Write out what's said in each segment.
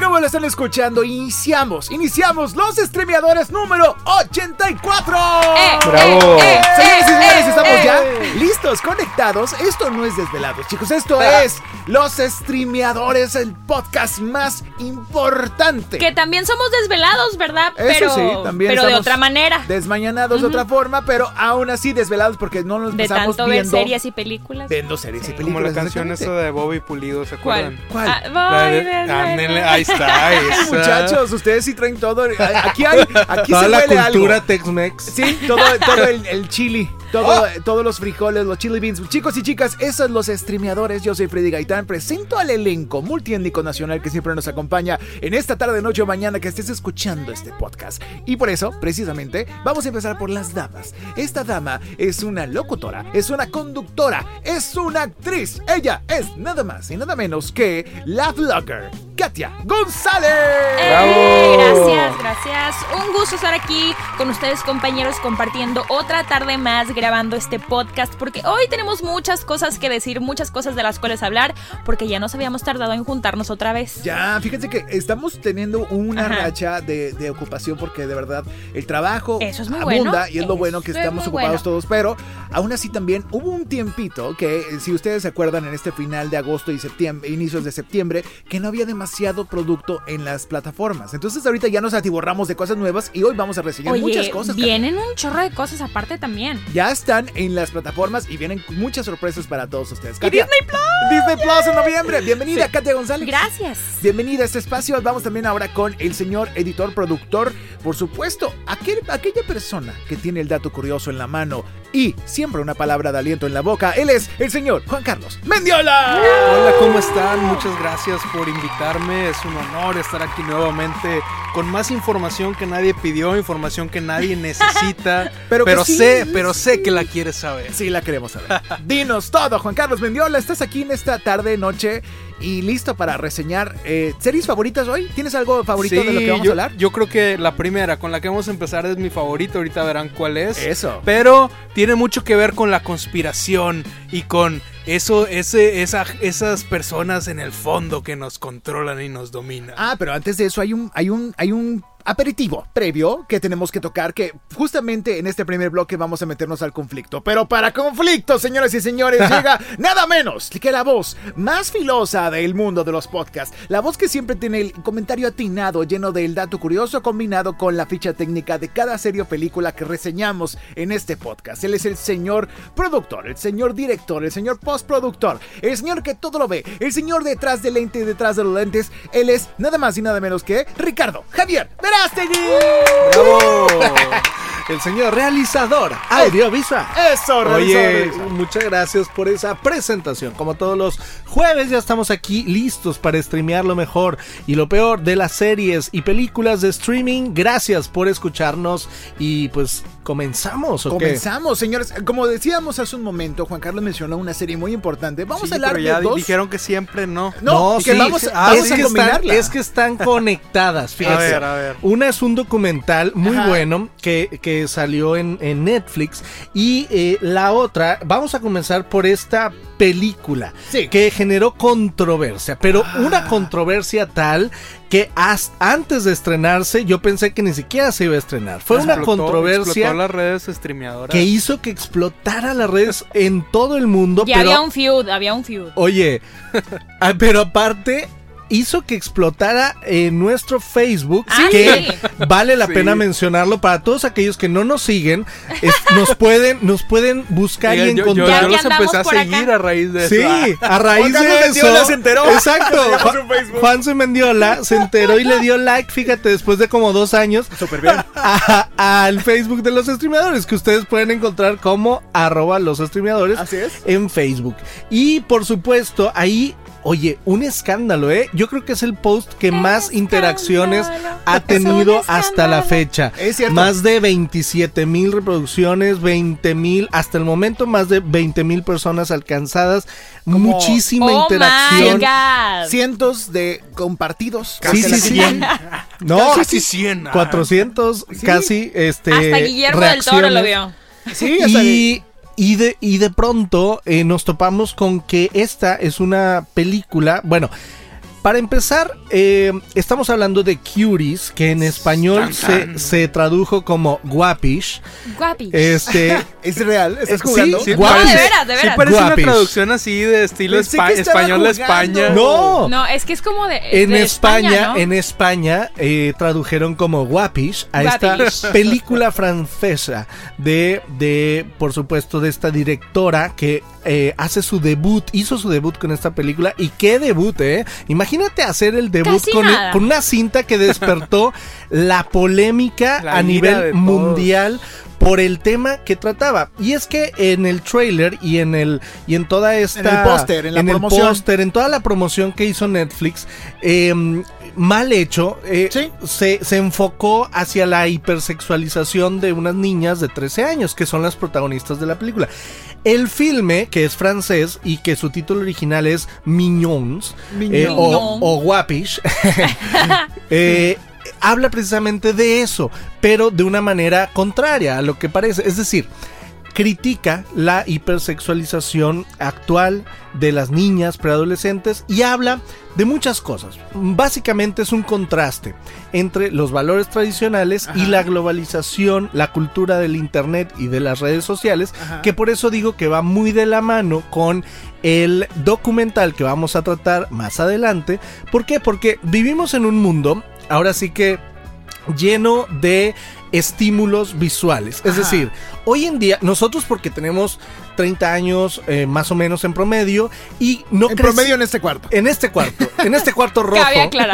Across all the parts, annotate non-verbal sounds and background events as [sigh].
Así como lo están escuchando, iniciamos, iniciamos los streameadores número 84. ¡Bravo! Señores y señores, estamos ya listos, conectados. Esto no es Desvelados, chicos, esto es los streameadores, el podcast más importante. Que también somos desvelados, ¿verdad? Eso pero sí, también pero de otra manera. Desmañanados de otra forma, pero aún así desvelados porque no nos De pasamos tanto ver viendo series y películas. viendo series y Como películas. la canción esa de Bobby Pulido, ¿se ¿Cuál? acuerdan? ¿Cuál? Ah, La voy de- ahí está, [laughs] esa. Muchachos, ustedes sí traen todo. Aquí hay, [laughs] aquí Toda se la huele cultura. Tex-Mex. Sí, todo, todo el, el [laughs] chili, todo, todos los frijoles, los chili beans. Chicos y chicas, esos son los streameadores. Yo soy Freddy Gaitán. Presento al elenco multiétnico nacional que siempre nos acompaña en esta tarde, noche o mañana que estés escuchando este podcast. Y por eso, precisamente, vamos a empezar por las damas. Esta dama es una locutora, es una conductora, es una actriz. Ella es nada más y nada menos que la vlogger, Katia González. ¡Eh! Gracias, gracias. Un gusto estar aquí con ustedes, compañeros, compartiendo otra tarde más grabando este podcast. Porque hoy tenemos muchas cosas que decir, muchas cosas de las cuales hablar, porque ya nos habíamos tardado en juntarnos otra vez. Ya, fíjense que estamos teniendo una Ajá. racha de, de ocupación porque de verdad el trabajo Eso es muy abunda bueno. y es lo bueno que Eso es estamos muy ocupados bueno. todos, pero aún así también hubo un tiempito que, eh, si ustedes se acuerdan, en este final de agosto y septiembre, inicios de septiembre, que no había demasiado producto en las plataformas. Entonces ahorita ya nos atiborramos de cosas nuevas y hoy vamos a reseñar Oye, muchas cosas. Vienen un chorro de cosas aparte también. Ya están en las plataformas y vienen muchas sorpresas para todos ustedes. Y Katia, Disney Plus. Disney Plus en noviembre. Bienvenida, Katia González. Gracias. Bienvenida a este espacio. Vamos también ahora con el señor editor, productor, por supuesto, aquel, aquella persona que tiene el dato curioso en la mano y siempre una palabra de aliento en la boca. Él es el señor Juan Carlos Mendiola. Hola, ¿cómo están? Muchas gracias por invitarme. Es un honor estar aquí nuevamente con más información que nadie pidió, información que nadie necesita. [laughs] Pero pero sí, sé, pero sé que la quieres saber. Sí, la queremos saber. [laughs] Dinos todo, Juan Carlos Mendiola. Estás aquí en esta tarde, noche y listo para reseñar eh, series favoritas hoy. ¿Tienes algo favorito de lo que vamos yo, a hablar? yo creo que la primera con la que vamos a empezar es mi favorita. Ahorita verán cuál es. Eso. Pero tiene mucho que ver con la conspiración y con eso, ese, esa, esas personas en el fondo que nos controlan y nos dominan. Ah, pero antes de eso hay un, hay un, hay un aperitivo previo que tenemos que tocar que justamente en este primer bloque vamos a meternos al conflicto. Pero para conflicto, señoras y señores, [laughs] llega nada menos que la voz más filosa del mundo de los podcasts. La voz que siempre tiene el comentario atinado, lleno del dato curioso combinado con la ficha técnica de cada serie o película que reseñamos en este podcast. Él es el señor productor, el señor director, el señor postproductor, el señor que todo lo ve, el señor detrás del lente y detrás de los lentes. Él es nada más y nada menos que Ricardo Javier Verástegui. ¡Bravo! [laughs] El señor realizador audiovisual. Eso, Oye, muchas gracias por esa presentación. Como todos los jueves ya estamos aquí listos para streamear lo mejor y lo peor de las series y películas de streaming. Gracias por escucharnos y pues comenzamos. ¿o qué? Comenzamos, señores. Como decíamos hace un momento, Juan Carlos mencionó una serie muy importante. Vamos Sí, a hablar pero ya de dos. dijeron que siempre no. No, que sí, vamos, ah, vamos es, a que están, es que están conectadas, fíjate. A ver, a ver. Una es un documental muy Ajá. bueno que, que salió en, en Netflix y eh, la otra, vamos a comenzar por esta película Sí. que generó controversia, pero una controversia tal que hasta antes de estrenarse yo pensé que ni siquiera se iba a estrenar. Fue una controversia explotó las redes streameadoras. que hizo que explotara las redes en todo el mundo, Ya pero había un feud, había un feud. Oye, [laughs] ah, pero aparte, hizo que explotara en nuestro Facebook, Ah, que vale la Sí. pena mencionarlo para todos aquellos que no nos siguen, es- nos pueden nos pueden buscar y yo, yo- encontrar. yo que los empecé a acá. seguir a raíz de Sí, eso. A raíz de Mendiola eso. se enteró. Exacto. [laughs] Juan, C. Mendiola se enteró y le dio like, fíjate, después de como dos años, Súper bien. al Facebook de los streameadores, que ustedes pueden encontrar como arroba los streameadores Así es. en Facebook. Y por supuesto, ahí, oye, un escándalo, ¿eh? Yo creo que es el post que más Escándalo. interacciones ha [laughs] tenido hasta la fecha. Es cierto. Más de 27 mil reproducciones, 20 mil, hasta el momento más de 20 mil personas alcanzadas, muchísima Oh interacción. my God. Cientos de compartidos. Sí, Casi sí, la [laughs] sí. cien. No, Casi 100. ah. 400 casi este Hasta Guillermo del Toro lo vio. Sí, hasta Y, y, de, y de pronto eh, nos topamos con que esta es una película, bueno, para empezar, eh, estamos hablando de Cuties, que en español se, se tradujo como guapish. Guapi. Este, [laughs] es real. ¿Estás Sí, jugando? sí, no, guapis. de veras, de Sí veras. parece una traducción así de estilo espa- español de jugando. España. no, No, es que es como de. En de España, ¿no? en España eh, tradujeron como Guapish a Guapish. esta [laughs] película francesa de, de, por supuesto, de esta directora que eh, hace su debut, hizo su debut con esta película y qué debut, eh. Imagínate hacer el debut Casi con, una cinta que despertó [laughs] la polémica La a nivel todos. Por el tema que trataba. Y es que en el trailer y en el y en toda esta En el póster, en la el promoción. póster, en toda la promoción que hizo Netflix, eh, mal hecho, eh, Sí. se, se enfocó hacia la hipersexualización de unas niñas de 13 años, que son las protagonistas de la película. El filme, que es francés y que su título original es Mignons, eh, o, Mignon. o Guapish, [laughs] eh, habla precisamente de eso, pero de una manera contraria a lo que parece. Es decir, critica la hipersexualización actual de las niñas preadolescentes y habla de muchas cosas. Básicamente es un contraste entre los valores tradicionales y la globalización, la cultura del internet y de las redes sociales, Ajá. que por eso digo que va muy de la mano con el documental que vamos a tratar más adelante. ¿Por qué? Porque vivimos en un mundo, ahora sí que lleno de estímulos visuales. Es Ajá. decir, hoy en día, nosotros porque tenemos 30 años eh, más o menos en promedio y no En promedio en este cuarto. en este cuarto, en este cuarto [laughs] rojo,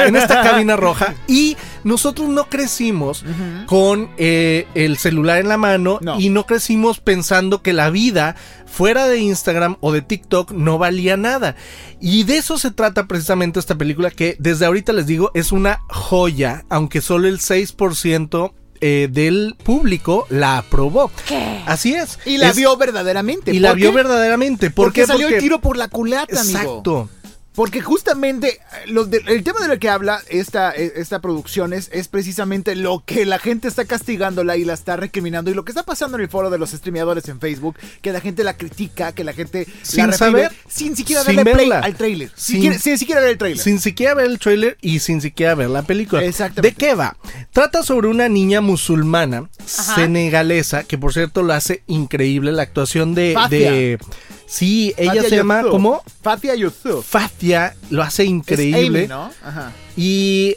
en esta cabina [laughs] roja y nosotros no crecimos con eh, el celular en la mano No. y no crecimos pensando que la vida fuera de Instagram o de TikTok no valía nada. Y de eso se trata precisamente esta película que desde ahorita les digo es una joya, aunque solo el 6% eh, del público la aprobó. ¿Qué? Así es. Y la Es- vio verdaderamente. y la ¿Por vio verdaderamente. ¿Por Porque qué? salió Porque- el tiro por la culata, amigo. Exacto. Porque justamente eh, lo de- el tema de lo que habla esta, eh, esta producción es, es precisamente lo que la gente está castigándola y la está recriminando y lo que está pasando en el foro de los streameadores en Facebook, que la gente la critica, que la gente Sin la saber, sin siquiera sin darle play verla. al trailer, sin, Sin- siquiera- sin siquiera ver el trailer. Sin siquiera ver el trailer y sin siquiera ver la película. Exactamente. ¿De qué va? Trata sobre una niña musulmana senegalesa, que por cierto lo hace increíble la actuación de... Sí, ella Fatia se llama Yusuf. como Fatia Yusuf. Fatia, lo hace Es increíble. Amy, ¿no? Ajá. Y,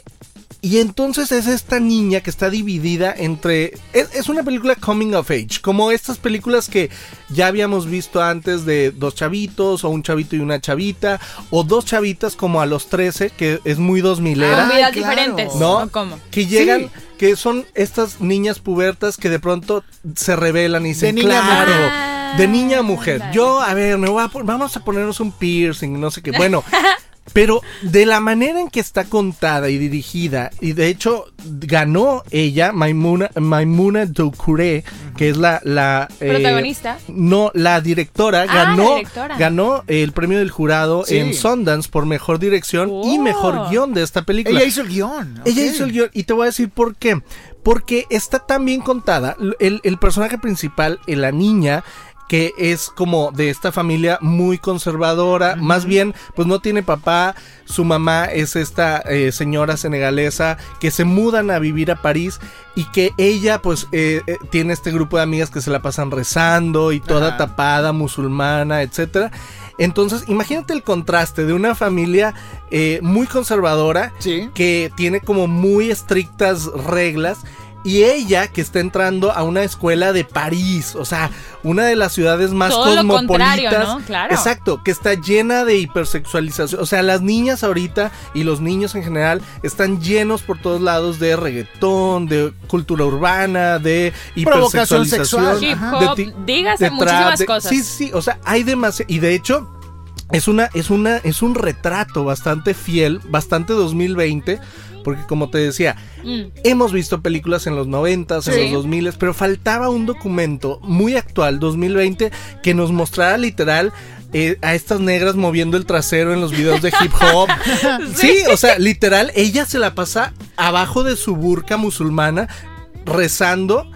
y entonces es esta niña que está dividida entre... Es, es una película coming of age, como estas películas que ya habíamos visto antes de dos chavitos o un chavito y una chavita, o dos chavitas como a los 13, que es muy dos milera. Ay, vidas claro. diferentes. ¿No? ¿O ¿Cómo? Que llegan, Sí. que son estas niñas pubertas que de pronto se revelan y dicen, De niña a claro. De niña a mujer. Yo, a ver, me voy a vamos a ponernos un piercing, no sé qué. Bueno, [laughs] pero de la manera en que está contada y dirigida, y de hecho ganó ella, Maimuna, Maimuna Doucouré, que es la... la eh, Protagonista. no, la directora Ah, ganó, la directora. ganó el premio del jurado Sí. en Sundance por mejor dirección y Oh. mejor guion de esta película. Ella hizo el guion. Ella hizo el guion y te voy a decir por qué. Porque está tan bien contada. El, el personaje principal, eh, la niña, que es como de esta familia muy conservadora, más bien pues no tiene papá, su mamá es esta eh, señora senegalesa que se mudan a vivir a París y que ella pues eh, eh, tiene este grupo de amigas que se la pasan rezando y toda Ajá. tapada, musulmana, etcétera. Entonces, imagínate el contraste de una familia eh, muy conservadora Sí. que tiene como muy estrictas reglas y ella que está entrando a una escuela de París, o sea, una de las ciudades más Todo lo cosmopolitas. contrario, ¿no? Claro. Exacto, que está llena de hipersexualización, o sea, las niñas ahorita y los niños en general están llenos por todos lados de reggaetón, de cultura urbana, de Provocación hipersexualización, sexual. Hip Ajá. hop, de ti- dígase de muchísimas de- cosas. Sí, sí, o sea, hay demasiado. Y de hecho, es una, es una, es un retrato bastante fiel, bastante 2020. Porque como te decía, Mm. hemos visto películas en los 90, Sí. en los 2000, pero faltaba un documento muy actual, 2020, que nos mostrara literal eh, a estas negras moviendo el trasero en los videos de hip hop. [laughs] sí, o sea, literal, ella se la pasa abajo de su burka musulmana rezando.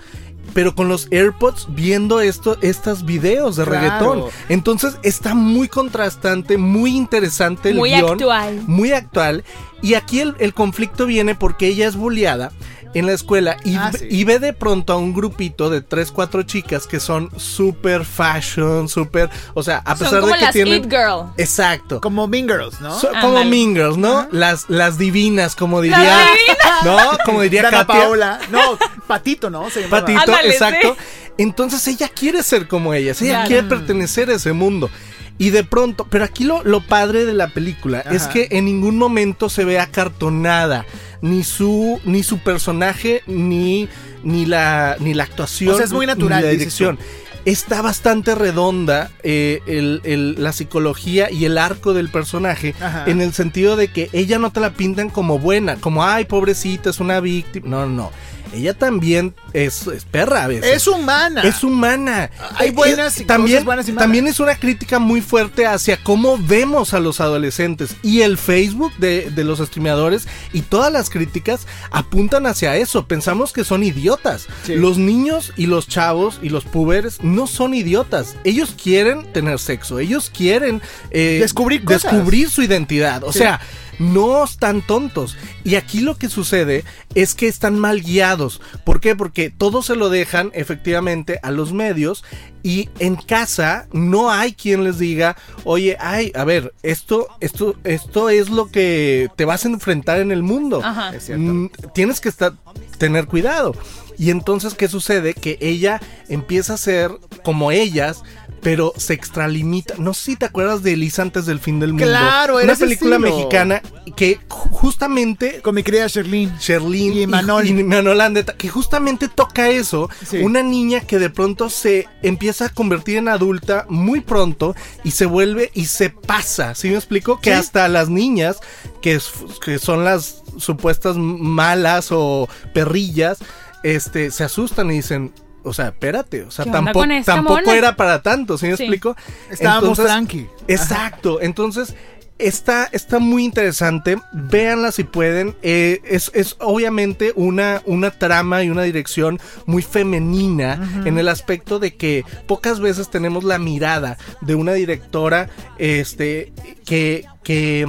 Pero con los AirPods viendo esto, estos videos de Claro. reggaetón. Entonces está muy contrastante, muy interesante el Muy guion actual. muy actual. Y aquí el, el conflicto viene porque ella es bulleada en la escuela y, Ah, sí. y ve de pronto a un grupito de tres, cuatro chicas que son super fashion, super, o sea, a Son pesar como de que las tienen... It Girl. Exacto. Como Mean Girls, ¿no? So- como. Mean Girls, ¿no? Las, las divinas, como diría. divinas. ¿No? Como diría Dana Katia. Paola. No, Patito, ¿no? Se. Patito, Ándale, exacto. sí. Entonces ella quiere ser como ellas, ella Claro. quiere pertenecer a ese mundo. Y de pronto, pero aquí lo, lo padre de la película es que en ningún momento se ve acartonada ni su ni su personaje ni ni la ni la actuación O sea, es muy natural, ni la dirección. Está bastante redonda eh, el- el- la psicología y el arco del personaje Ajá. en el sentido de que ella no te la pintan como buena, como ay pobrecita es una víctima. No, no, no. Ella también es, es perra a veces. Es humana. Es humana. Hay Eh, buenas eh, y también, buenas y malas. También es una crítica muy fuerte hacia cómo vemos a los adolescentes. Y el Facebook de, de los streameadores y todas las críticas apuntan hacia eso. Pensamos que son idiotas. Sí. Los niños y los chavos y los puberes no son idiotas. Ellos quieren tener sexo. Ellos quieren eh, Descubrir cosas. descubrir su identidad. O Sí. sea, no están tontos. Y aquí lo que sucede es que están mal guiados. ¿Por qué? Porque todo se lo dejan efectivamente a los medios y en casa no hay quien les diga, oye, ay, a ver, esto, esto, esto es lo que te vas a enfrentar en el mundo. Ajá. Es cierto. Mm, tienes que estar, tener cuidado. Y entonces, ¿qué sucede? Que ella empieza a ser como ellas, pero se extralimita. No sé si te acuerdas de Elisa antes del fin del mundo. Claro, era Una película estilo. mexicana que ju- justamente Con mi querida Sherlyn. Sherlyn Y Manol. y, Manol Andeta, que justamente toca eso, Sí. una niña que de pronto se empieza a convertir en adulta muy pronto y se vuelve y se pasa, ¿sí me explico? Que Sí. hasta las niñas, que, es- que son las supuestas malas o perrillas, este, se asustan y dicen... O sea, espérate, o sea, ¿Qué onda tampoco, mona? era para tanto, ¿sí me Sí. explico? Estábamos Entonces, tranqui. Exacto, entonces está, está muy interesante, véanla si pueden, Eh, es, es obviamente una, una trama y una dirección muy femenina en el aspecto de que pocas veces tenemos la mirada de una directora este, que, que,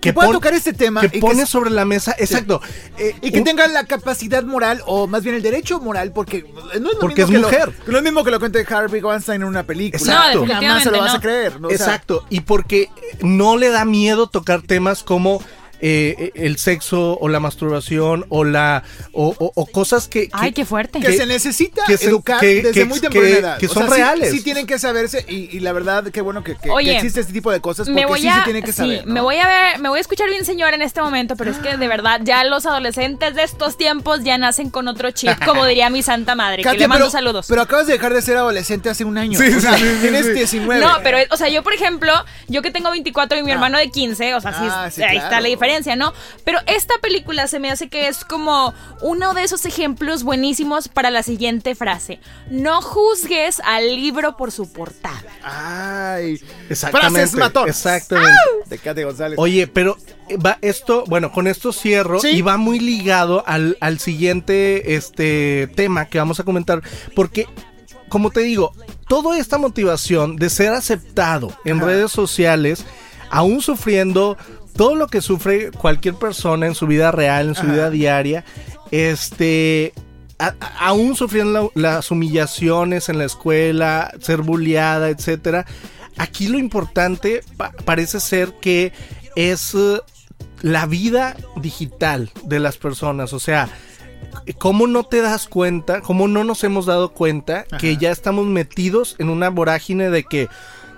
Que pueda pon- tocar este tema. que y que pone sobre la mesa, exacto, eh, Y que un- tenga la capacidad moral, o más bien el derecho moral, porque no es lo Porque mismo es que mujer. Lo, no es mismo que lo cuente Harvey Weinstein en una película. Exacto. No, Jamás se lo vas a creer. ¿no? O sea, Exacto, y porque no le da miedo tocar temas como eh, el sexo o la masturbación o la o, o- o cosas que, que- Ay, qué fuerte. que, que- se necesita que se- educar que- desde que- muy temprana que- edad. que O son sea, reales. Sí, tienen que saberse y, y la verdad qué bueno que, que- que Oye, existe este tipo de cosas porque me voy sí a, se tienen que sí, saber. ¿no? me voy a ver, me voy a escuchar bien señora en este momento, pero es que de verdad ya los adolescentes de estos tiempos ya nacen con otro chip, [laughs] como diría mi santa madre, que Katia, le mando pero, saludos. Pero acabas de dejar de ser adolescente hace un año. Sí, o sea, tienes sí. 19. No, pero, o sea, yo, por ejemplo, yo que tengo 24 y mi Ah. hermano de 15, o sea, sí, Ah, sí, ahí claro. está la diferencia, ¿no? Pero esta película se me hace que es como uno de esos ejemplos buenísimos para la siguiente frase. No juzgues al libro por su portada. Ay. Exactamente. Frases matón. Exactamente. De González. Oye, pero eh, va esto, bueno, con esto cierro Sí. y va muy ligado al, al siguiente este tema que vamos a comentar porque como te digo, toda esta motivación de ser aceptado en Ajá. redes sociales, aún sufriendo todo lo que sufre cualquier persona en su vida real, en su Ajá. vida diaria, este, a- a- aún sufriendo la- las humillaciones en la escuela, ser bulleada, etcétera. Aquí lo importante pa- parece ser que es eh, la vida digital de las personas, o sea, ¿Cómo no te das cuenta? ¿Cómo no nos hemos dado cuenta que ya estamos metidos en una vorágine de que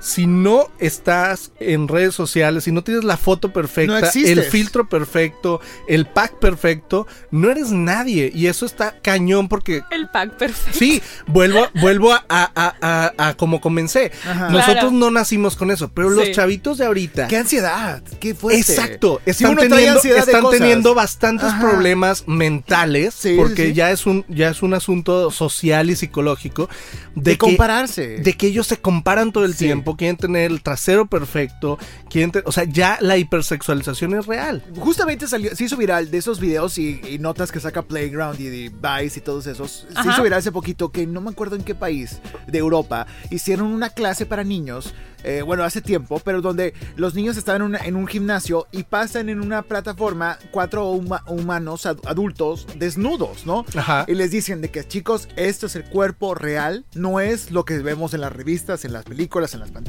si no estás en redes sociales, si no tienes la foto perfecta, el filtro perfecto, el pack perfecto, no eres nadie. Y eso está cañón porque El pack perfecto. Sí, vuelvo, vuelvo a, a- a- a- a como comencé. Ajá. Nosotros Claro. no nacimos con eso, pero los chavitos de ahorita. ¡Qué ansiedad! ¡Qué fuerte! Exacto, Si están, teniendo, están teniendo bastantes Ajá. problemas mentales Sí, porque sí, sí. ya es un ya es un asunto social y psicológico de, De, que, compararse. de que ellos se comparan todo el Sí. Tiempo, quieren tener el trasero perfecto, quieren o sea, ya la hipersexualización es real. Justamente salió, se hizo viral de esos videos y, y notas que saca Playground y, y Vice y todos esos. Se Ajá. hizo viral hace poquito que no me acuerdo en qué país de Europa hicieron una clase para niños. eh, bueno, hace tiempo, pero donde los niños estaban en, una- en un gimnasio y pasan en una plataforma cuatro huma- humanos ad- adultos desnudos, ¿no? Ajá. Y les dicen de que chicos, esto es el cuerpo real, no es lo que vemos en las revistas, en las películas, en las pantallas.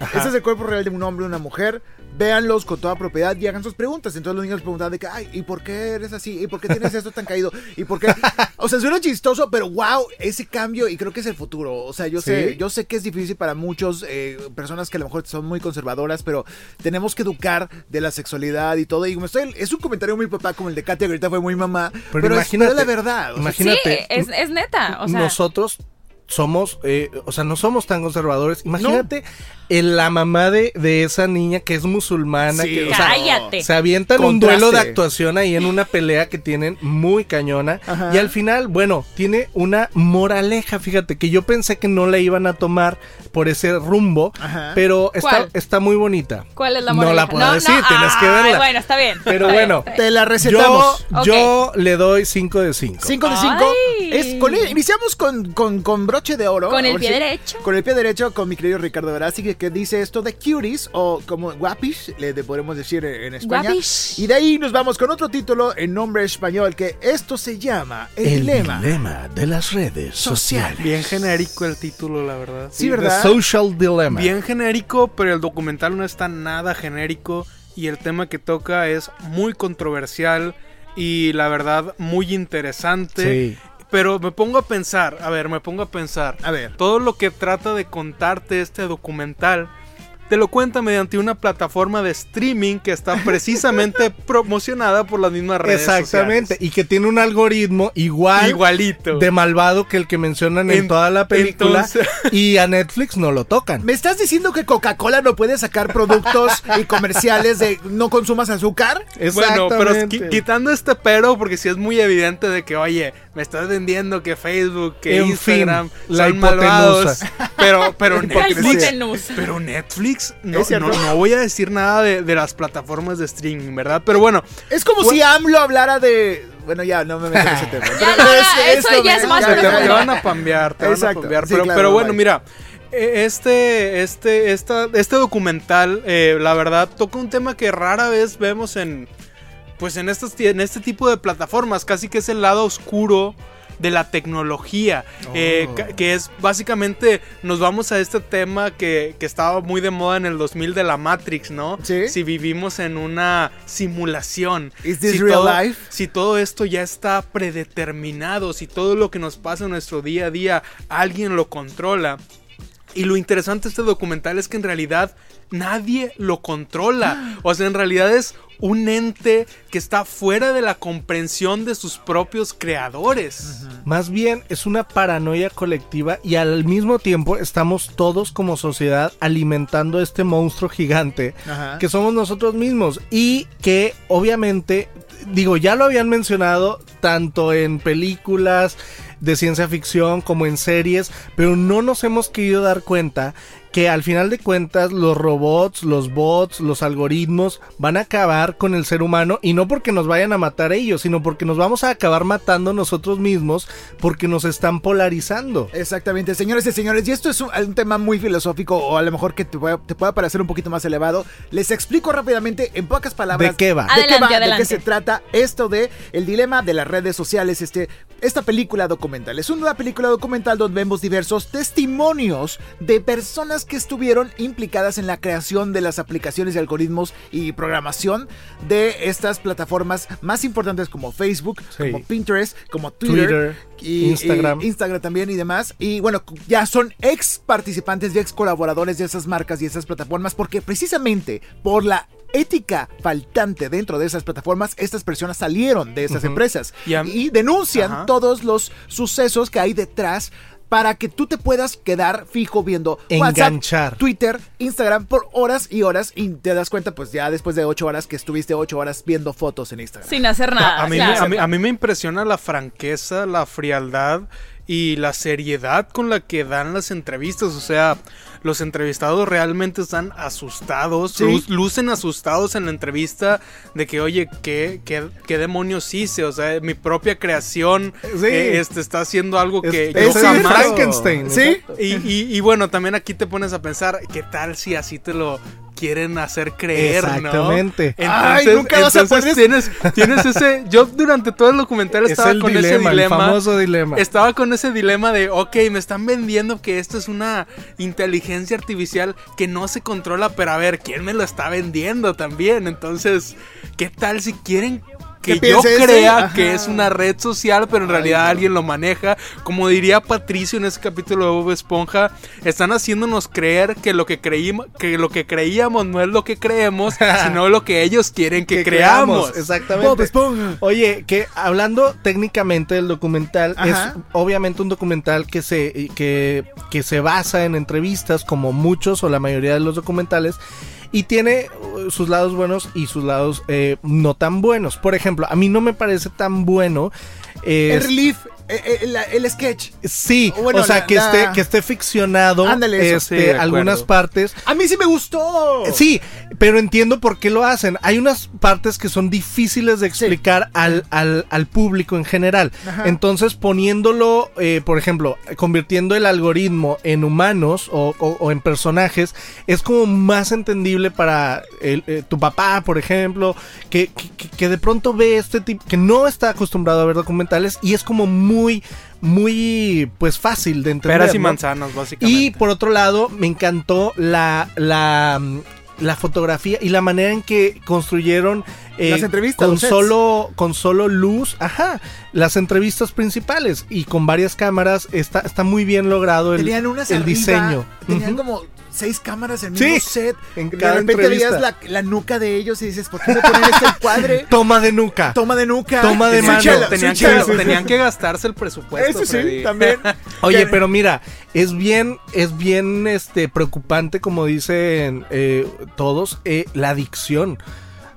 Ajá. Este es el cuerpo real de un hombre, una mujer. Véanlos con toda propiedad y hagan sus preguntas. Entonces los niños preguntaban de que, ay, ¿y por qué eres así? ¿Y por qué tienes esto tan caído? ¿Y por qué? [laughs] O sea, suena chistoso, pero wow, ese cambio y creo que es el futuro. O sea, yo sé, yo sé que es difícil para muchos eh, personas que a lo mejor son muy conservadoras, pero tenemos que educar de la sexualidad y todo. Y me estoy, es un comentario muy papá como el de Katia, que ahorita fue muy mamá. Pero, es- imagínate- pero es la verdad. o sea, imagínate. Sí, es, es neta. O sea, nosotros somos, eh, o sea, no somos tan conservadores. Imagínate en la mamá de, de esa niña que es musulmana, Sí. que, o sea, cállate. se avientan un Contraste. duelo de actuación ahí en una pelea que tienen muy cañona. Ajá. Y al final, bueno, tiene una moraleja, fíjate, que yo pensé que no la iban a tomar por ese rumbo, Ajá. pero está, está muy bonita. ¿Cuál es la No moraleja? la puedo decir, tienes que Ay, verla. Bueno, está bien. Pero Está bueno, bien. Te la Yo, recetamos. Yo le doy 5 de 5. 5 de 5. Ay. Es, con, iniciamos con, con, con broche de oro. Con el pie si- derecho. Con el pie derecho, con mi querido Ricardo Verástegui, que, que dice esto de cuties, o como guapish, le de- podemos decir en en España. Guapish. Y de ahí nos vamos con otro título en nombre español, que esto se llama El, Dilema. de las redes sociales. Bien genérico el título, la verdad. Sí, ¿verdad? The Social Dilemma. Bien genérico, pero el documental no está nada genérico y el tema que toca es muy controversial y la verdad muy interesante. Sí. Pero me pongo a pensar, a ver, me pongo a pensar. A ver. Todo lo que trata de contarte este documental te lo cuenta mediante una plataforma de streaming que está precisamente [laughs] promocionada por las mismas redes Exactamente. sociales. Y que tiene un algoritmo igual Igualito. de malvado que el que mencionan en, En- toda la película. entonces- [laughs] Y a Netflix no lo tocan. ¿Me estás diciendo que Coca-Cola no puede sacar productos y comerciales de no consumas azúcar? Bueno, pero quitando este pero, porque sí es muy evidente de que, oye, me estás vendiendo que Facebook, que En Instagram fin, la son malvados. hipotenusa. Pero, pero Netflix, hipotenusa. pero Netflix, no, voy a decir nada de, de las plataformas de streaming, ¿verdad? Pero bueno, Es como si AMLO hablara de... Bueno, ya, no me meto en ese [laughs] tema. Ya, Pero no, no, es- eso esto ya es más te, te- van a pambear, te van a pambear. Sí, Pero, claro, pero bueno, bye. mira, eh, este, este, esta, este documental, eh, la verdad, toca un tema que rara vez vemos en, pues en, estos, en este tipo de plataformas, casi que es el lado oscuro de la tecnología, eh, Oh. que es básicamente, nos vamos a este tema que, que estaba muy de moda en el 2000 de la Matrix, ¿no? Sí. Si vivimos en una simulación. This si real todo- life? si todo esto ya está predeterminado, si todo lo que nos pasa en nuestro día a día alguien lo controla. Y lo interesante de este documental es que en realidad nadie lo controla. O sea, en realidad es un ente que está fuera de la comprensión de sus propios creadores. Más bien es una paranoia colectiva y al mismo tiempo estamos todos como sociedad alimentando este monstruo gigante que somos nosotros mismos y que obviamente, digo, ya lo habían mencionado tanto en películas de ciencia ficción como en series, pero no nos hemos querido dar cuenta que al final de cuentas los robots, los bots, los algoritmos van a acabar con el ser humano y no porque nos vayan a matar ellos, sino porque nos vamos a acabar matando nosotros mismos porque nos están polarizando. Exactamente, señores y señores, y esto es un, un tema muy filosófico o a lo mejor que te, pueda- te pueda parecer un poquito más elevado. Les explico rápidamente en pocas palabras ¿De qué va? ¿De qué va? ¿De qué se trata esto de el dilema de las redes sociales? Este, esta película documental es una película documental donde vemos diversos testimonios de personas que estuvieron implicadas en la creación de las aplicaciones y algoritmos y programación de estas plataformas más importantes como Facebook, Sí. como Pinterest, como Twitter, Twitter, y, Instagram. y Instagram también y demás. Y bueno, ya son ex participantes y ex colaboradores de esas marcas y esas plataformas porque precisamente por la ética faltante dentro de esas plataformas, estas personas salieron de esas empresas Y denuncian todos los sucesos que hay detrás para que tú te puedas quedar fijo viendo Enganchar. WhatsApp, Twitter, Instagram por horas y horas y te das cuenta pues ya después de ocho horas que estuviste ocho horas viendo fotos en Instagram. Sin hacer nada. A mí, claro. me, a, mí, a mí me impresiona la franqueza, la frialdad y la seriedad con la que dan las entrevistas. O sea, los entrevistados realmente están asustados, Sí. lucen asustados en la entrevista de que, oye, ¿qué, qué, qué demonios hice? O sea, mi propia creación Sí. eh, este, está haciendo algo que Es- yo es jamás... Frankenstein. ¿Sí? exacto. Y, y- y bueno, también aquí te pones a pensar, ¿qué tal si así te lo quieren hacer creer, ¿no? Exactamente. Ay, nunca vas a entonces poder- tienes, tienes ese... Yo durante todo el documental Es estaba el con dilema, ese el famoso dilema. Estaba con ese dilema de, ok, me están vendiendo que esto es una inteligencia artificial que no se controla, pero a ver, ¿quién me lo está vendiendo también? Entonces, ¿qué tal si quieren que ¿Qué yo crea Ajá. que es una red social, pero en realidad alguien lo maneja? Como diría Patricio en ese capítulo de Bob Esponja, están haciéndonos creer que lo que creímos, que lo que creíamos no es lo que creemos, [laughs] sino lo que ellos quieren que, creamos. Exactamente. Bob Esponja. Oye, que hablando técnicamente del documental, Ajá. es obviamente un documental que se, que, que se basa en entrevistas, como muchos o la mayoría de los documentales, y tiene uh, sus lados buenos y sus lados eh, no tan buenos. Por ejemplo, a mí no me parece tan bueno. eh, El relief, eh, eh, el, el sketch. Sí, Bueno, o sea, la- que, la- esté, que esté ficcionado Ándale, eso. este, Sí, algunas partes. A mí sí me gustó. Sí, pero entiendo por qué lo hacen. Hay unas partes que son difíciles de explicar al, al, al público en general. Ajá. Entonces, poniéndolo, eh, por ejemplo, convirtiendo el algoritmo en humanos o, o- o en personajes, es como más entendible para el- eh, tu papá, por ejemplo, que, que- que de pronto ve este tipo, que no está acostumbrado a ver documentales y es como muy, muy, pues fácil de entender. Peras y ¿no? manzanas, básicamente. Y por otro lado, me encantó la, la, mm, la fotografía y la manera en que construyeron eh, Las entrevistas, con solo con solo luz, ajá, las entrevistas principales y con varias cámaras está está muy bien logrado el, Tenían unas el arriba, diseño. Tenían como seis cámaras en el Sí, mismo set. en de cada repente entrevista. veías la, la nuca de ellos y dices, ¿por qué me ponen este [laughs] encuadre? Toma de nuca. Toma de nuca. Toma de mano. tenían, que, chela. tenían que gastarse el presupuesto. Eso sí, Freddy. también. [laughs] Oye, pero mira, es bien, es bien este preocupante, como dicen eh, todos, eh, la adicción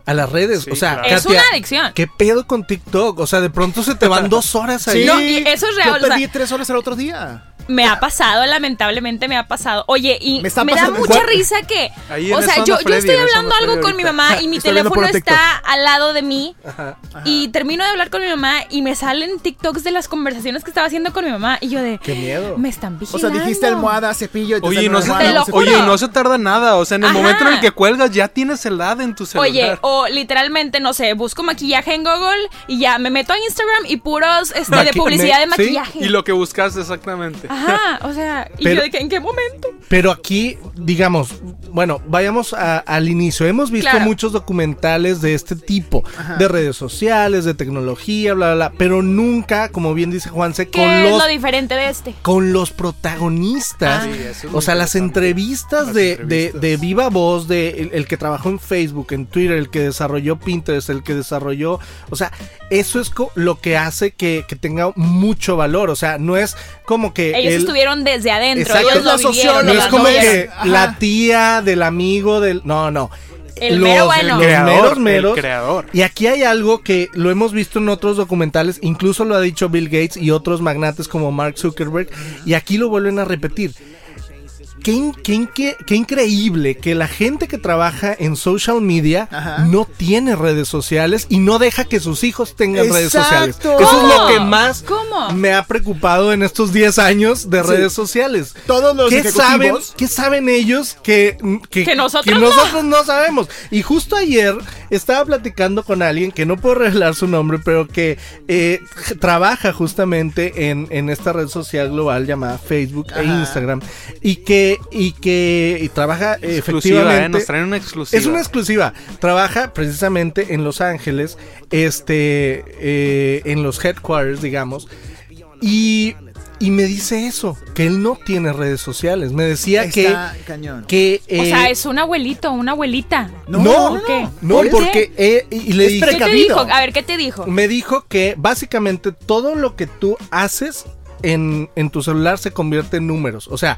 a las redes. Sí, o sea, claro. Es una adicción. ¿Qué pedo con TikTok? O sea, de pronto se te van [laughs] dos horas ahí. Sí, No, y eso es real, Yo o sea- perdí tres horas el otro día. Me ha pasado, lamentablemente me ha pasado. Oye, y Me da mucha ¿Cuál? risa que. Ahí o sea, yo, yo estoy hablando algo Freddy con mi mamá y mi Estoy teléfono está al lado de mí. Ajá. Y termino de hablar con mi mamá y me salen TikToks de las conversaciones que estaba haciendo con mi mamá. Y yo de. Qué miedo. Me están O vigilando. sea, dijiste almohada, cepillo. y te Oye, no se, almohada, Te oye, no se tarda nada. O sea, en el Ajá. momento en el que cuelgas ya tienes el ad en tu celular. Oye, o literalmente, no sé, busco maquillaje en Google y ya me meto a Instagram y puros este, de publicidad de sí, maquillaje. y lo que buscaste exactamente. Ajá, o sea, y Pero- yo de que en qué momento. Pero aquí, digamos, bueno, vayamos a- al inicio. Hemos visto Claro. muchos documentales de este tipo, de redes sociales, de tecnología, bla, bla, bla, pero nunca, como bien dice Juanse, ¿Qué con es los lo diferente de este? con los protagonistas. Ah. Sí, es o sea, las entrevistas, Las de, entrevistas. De, de viva voz, de el, el que trabajó en Facebook, en Twitter, el que desarrolló Pinterest, el que desarrolló. O sea, eso es lo que hace que, que tenga mucho valor. O sea, no es como que. Ellos el- estuvieron desde adentro, Exacto. ellos lo Es la vivieron. no es como que Ajá. la tía del amigo del. No, no. El mero bueno. los creador, meros el creador. Y aquí hay algo que lo hemos visto en otros documentales, incluso lo ha dicho Bill Gates y otros magnates como Mark Zuckerberg, y aquí lo vuelven a repetir. Qué, in- qué in- qué- qué increíble que la gente que trabaja en social media Ajá. no tiene redes sociales y no deja que sus hijos tengan redes sociales. Exacto. Eso es lo ¿Cómo? que más ¿Cómo? me ha preocupado en estos 10 años de Sí. redes sociales. Todos los ¿Qué ejecutivos- saben, ¿Qué saben ellos que, que, Que nosotros no. nosotros no sabemos? Y justo ayer estaba platicando con alguien que no puedo revelar su nombre, pero que eh, trabaja justamente en, en esta red social global llamada Facebook e. Instagram y que y que y trabaja eh, Exclusiva, ¿eh? efectivamente Nos traen una exclusiva. es una exclusiva. Trabaja precisamente en Los Ángeles, este, eh, en los headquarters, digamos. Y, y me dice eso, que él no tiene redes sociales. Me decía Está cañón. que... que o eh, sea, es un abuelito, una abuelita. No, no, no, ¿Qué? no, ¿Por qué? porque eh, y le dije, ¿Qué te dijo? A ver, ¿qué te dijo? me dijo que básicamente todo lo que tú haces en, en tu celular se convierte en números. O sea,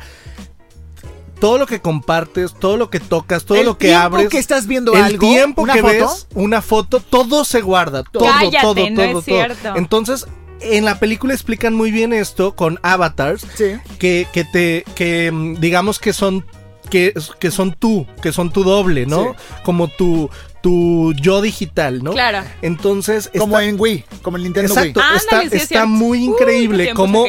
todo lo que compartes, todo lo que tocas, todo El lo que tiempo abres. que estás viendo el algo, tiempo una que foto, ves una foto, todo se guarda. Todo, Cállate, todo, no todo, es todo. cierto. Entonces, en la película explican muy bien esto con avatars Sí. que, que te, que mm, digamos que son que, que son tú, que son tu doble, ¿no? Como tu, tu yo digital, ¿no? Claro. Entonces, Como está- en Wii, como el Nintendo Exacto. Wii. está- Ándale, sí es está muy Uh, increíble tiempos cómo-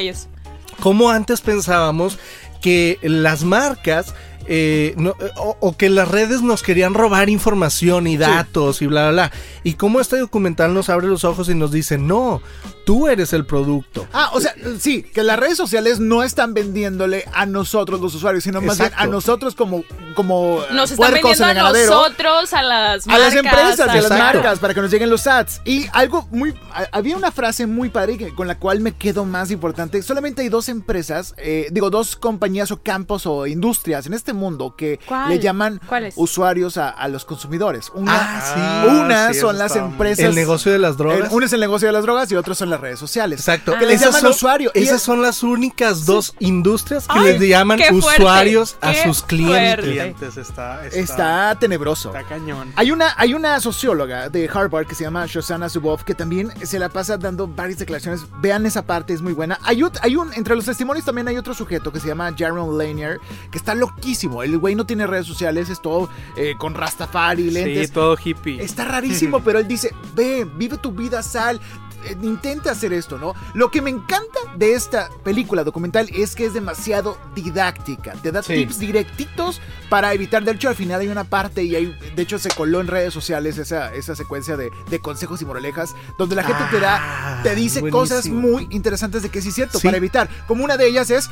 como antes pensábamos que las marcas eh, no- o, o que las redes nos querían robar información y datos y bla, bla, bla. Y cómo este documental nos abre los ojos y nos dice, no, tú eres el producto. Ah, o sea, sí, que las redes sociales no están vendiéndole a nosotros los usuarios, sino más bien a nosotros como, como Nos están vendiendo en a ganadero. nosotros, a las A las marcas, empresas y a las marcas para que nos lleguen los ads. Y algo muy. Había una frase muy padre que- con la cual me quedo más importante. Solamente hay dos empresas, eh, digo, dos compañías o campos o industrias en este mundo que ¿Cuál? le llaman usuarios a, a los consumidores. Una, Ah, sí. una Ah, sí, son las empresas. El negocio de las drogas. uno es el negocio de las drogas y otro son las redes sociales. Exacto. Que les Esas llaman son- usuario. Esas es- son las únicas dos industrias que Ay, les llaman usuarios a qué sus clientes. está, está, Está tenebroso. está cañón. Hay una, hay una socióloga de Harvard que se llama Shoshana Zuboff que también se la pasa dando varias declaraciones. Vean esa parte, es muy buena. Hay, ot- hay un, entre los testimonios también hay otro sujeto que se llama Jaron Lanier, que está loquísimo. El güey no tiene redes sociales, es todo eh, con Rastafari, lentes. Sí, todo hippie. Está rarísimo, [laughs] pero él dice, ve, vive tu vida, sal. Eh, Intenta hacer esto, ¿no? Lo que me encanta de esta película documental es que es demasiado didáctica. Te da Sí. tips directitos para evitar. De hecho, al final hay una parte y hay, de hecho, se coló en redes sociales esa, esa secuencia de, de consejos y moralejas donde la gente te da, Ah, te dice cosas muy interesantes de que sí es cierto Sí. para evitar. Como una de ellas es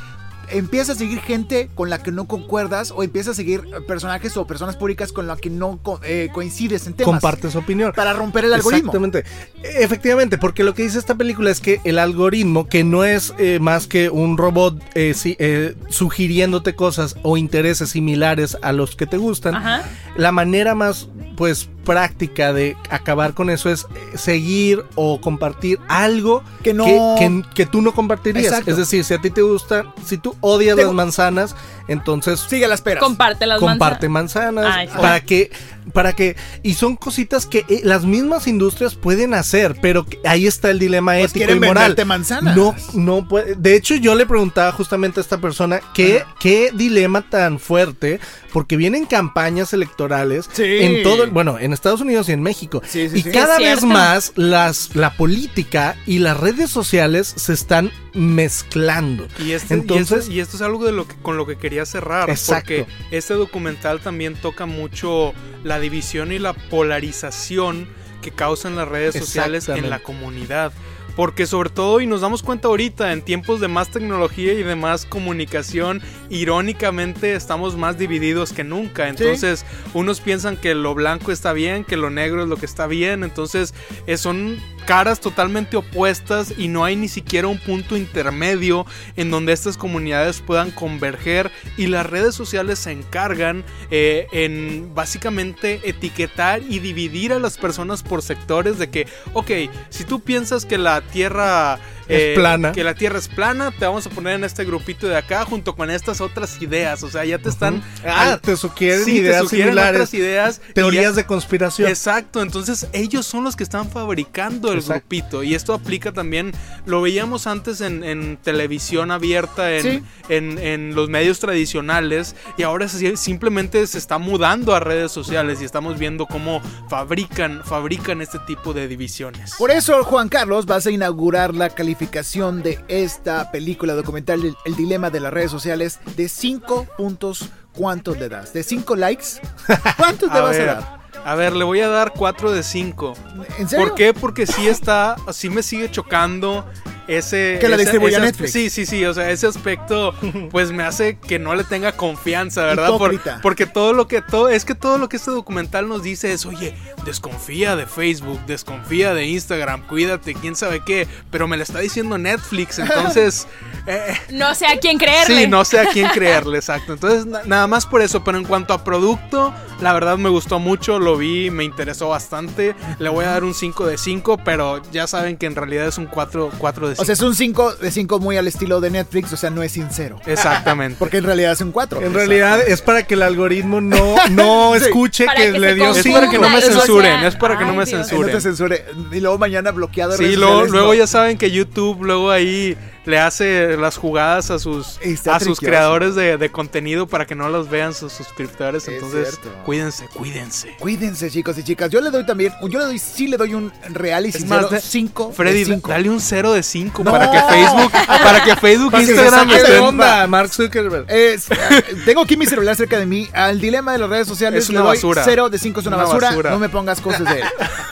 empieza a seguir gente con la que no concuerdas o empieza a seguir personajes o personas públicas con la que no eh, coincides en temas. Compartes opinión. Para romper el algoritmo. Exactamente. Efectivamente, porque lo que dice esta película es que el algoritmo, que no es eh, más que un robot eh, eh, sugiriéndote cosas o intereses similares a los que te gustan, Ajá. la manera más pues práctica de acabar con eso es eh, seguir o compartir algo Que no- que, que tú no compartirías. Exacto. Es decir, si a ti te gusta, si tú odias Te- las manzanas, entonces Sigue las peras. Comparte las comparte manzanas. manzanas Ay, sí. para que para que y son cositas que eh, las mismas industrias pueden hacer pero que ahí está el dilema Pues ético y quieren moral venderte manzanas. no no puede de hecho yo le preguntaba justamente a esta persona qué qué dilema tan fuerte porque vienen campañas electorales Sí. en todo el- bueno en Estados Unidos y en México Sí, sí, y sí. cada vez cierto. más las la política y las redes sociales se están mezclando Y, este, Entonces- y, esto, y esto es algo de lo que, con lo que quería cerrar. Exacto. Porque este documental también toca mucho la división y la polarización que causan las redes sociales en la comunidad. Porque sobre todo, y nos damos cuenta ahorita, en tiempos de más tecnología y de más comunicación, irónicamente estamos más divididos que nunca. Entonces, unos piensan que lo blanco está bien, que lo negro es lo que está bien. Entonces, eh, son caras totalmente opuestas y no hay ni siquiera un punto intermedio en donde estas comunidades puedan converger y las redes sociales se encargan eh, en básicamente etiquetar y dividir a las personas por sectores de que, ok, si tú piensas que la tierra eh, plana. Que la Tierra es plana, te vamos a poner en este grupito de acá junto con estas otras ideas. O sea, ya te están. Ah, al- te sugieren sí, te ideas sugieren similares. otras ideas. Teorías ya- de conspiración. Exacto, entonces ellos son los que están fabricando el Exacto. grupito y esto aplica también, lo veíamos antes en, en televisión abierta, en, Sí. en- en los medios tradicionales y ahora se- simplemente se está mudando a redes sociales y estamos viendo cómo fabrican, fabrican este tipo de divisiones. Por eso, Juan Carlos, vas a inaugurar la calificación de esta película documental, El, El Dilema de las Redes Sociales, de 5 puntos. ¿Cuántos le das? ¿De 5 likes? [laughs] ¿Cuántos le vas ver, a dar? a ver, le voy a dar 4 de 5. ¿En serio? ¿Por qué? Porque sí está, sí me sigue chocando ese... Que la ese- distribuya ese- Netflix. Sí, sí, sí, o sea, ese aspecto pues me hace que no le tenga confianza, ¿verdad? Por- porque todo lo que, todo, es que todo lo que este documental nos dice es, oye, desconfía de Facebook, desconfía de Instagram, cuídate, quién sabe qué, pero me lo está diciendo Netflix, [laughs] entonces... eh, No sé a quién creerle. Sí, no sé a quién creerle, exacto. Entonces, na- nada más por eso. Pero en cuanto a producto, la verdad me gustó mucho, lo vi, me interesó bastante. Le voy a dar un 5 de 5, pero ya saben que en realidad es un 4, 4 de 5. O sea, es un 5 de 5 muy al estilo de Netflix, o sea, no es sincero. Exactamente. Porque en realidad es un 4. En realidad es para que el algoritmo no, [laughs] no Sí. escuche Para que, que le dio es confunda, para que no me censuren, es para que no me Dios. no censuren. te censure. Y luego mañana bloqueado. Sí, redes luego, sociales, luego no. ya saben que YouTube luego ahí le hace las jugadas a sus, Está a sus creadores de, de contenido para que no los vean sus suscriptores. Es Entonces, cierto. cuídense, cuídense. Cuídense, chicos y chicas. Yo le doy también, yo le doy, sí le doy un real y sincero más, de- 5 Freddy, de 5. dale un 0 de 5 No. para que Facebook, para que Facebook, Para que se Instagram de estén- onda, Mark Zuckerberg. Es- eh, tengo aquí mi celular cerca de mí. Al dilema de las redes sociales Es le una doy basura. 0 de 5 es una, Una basura. basura. No me pongas cosas de él.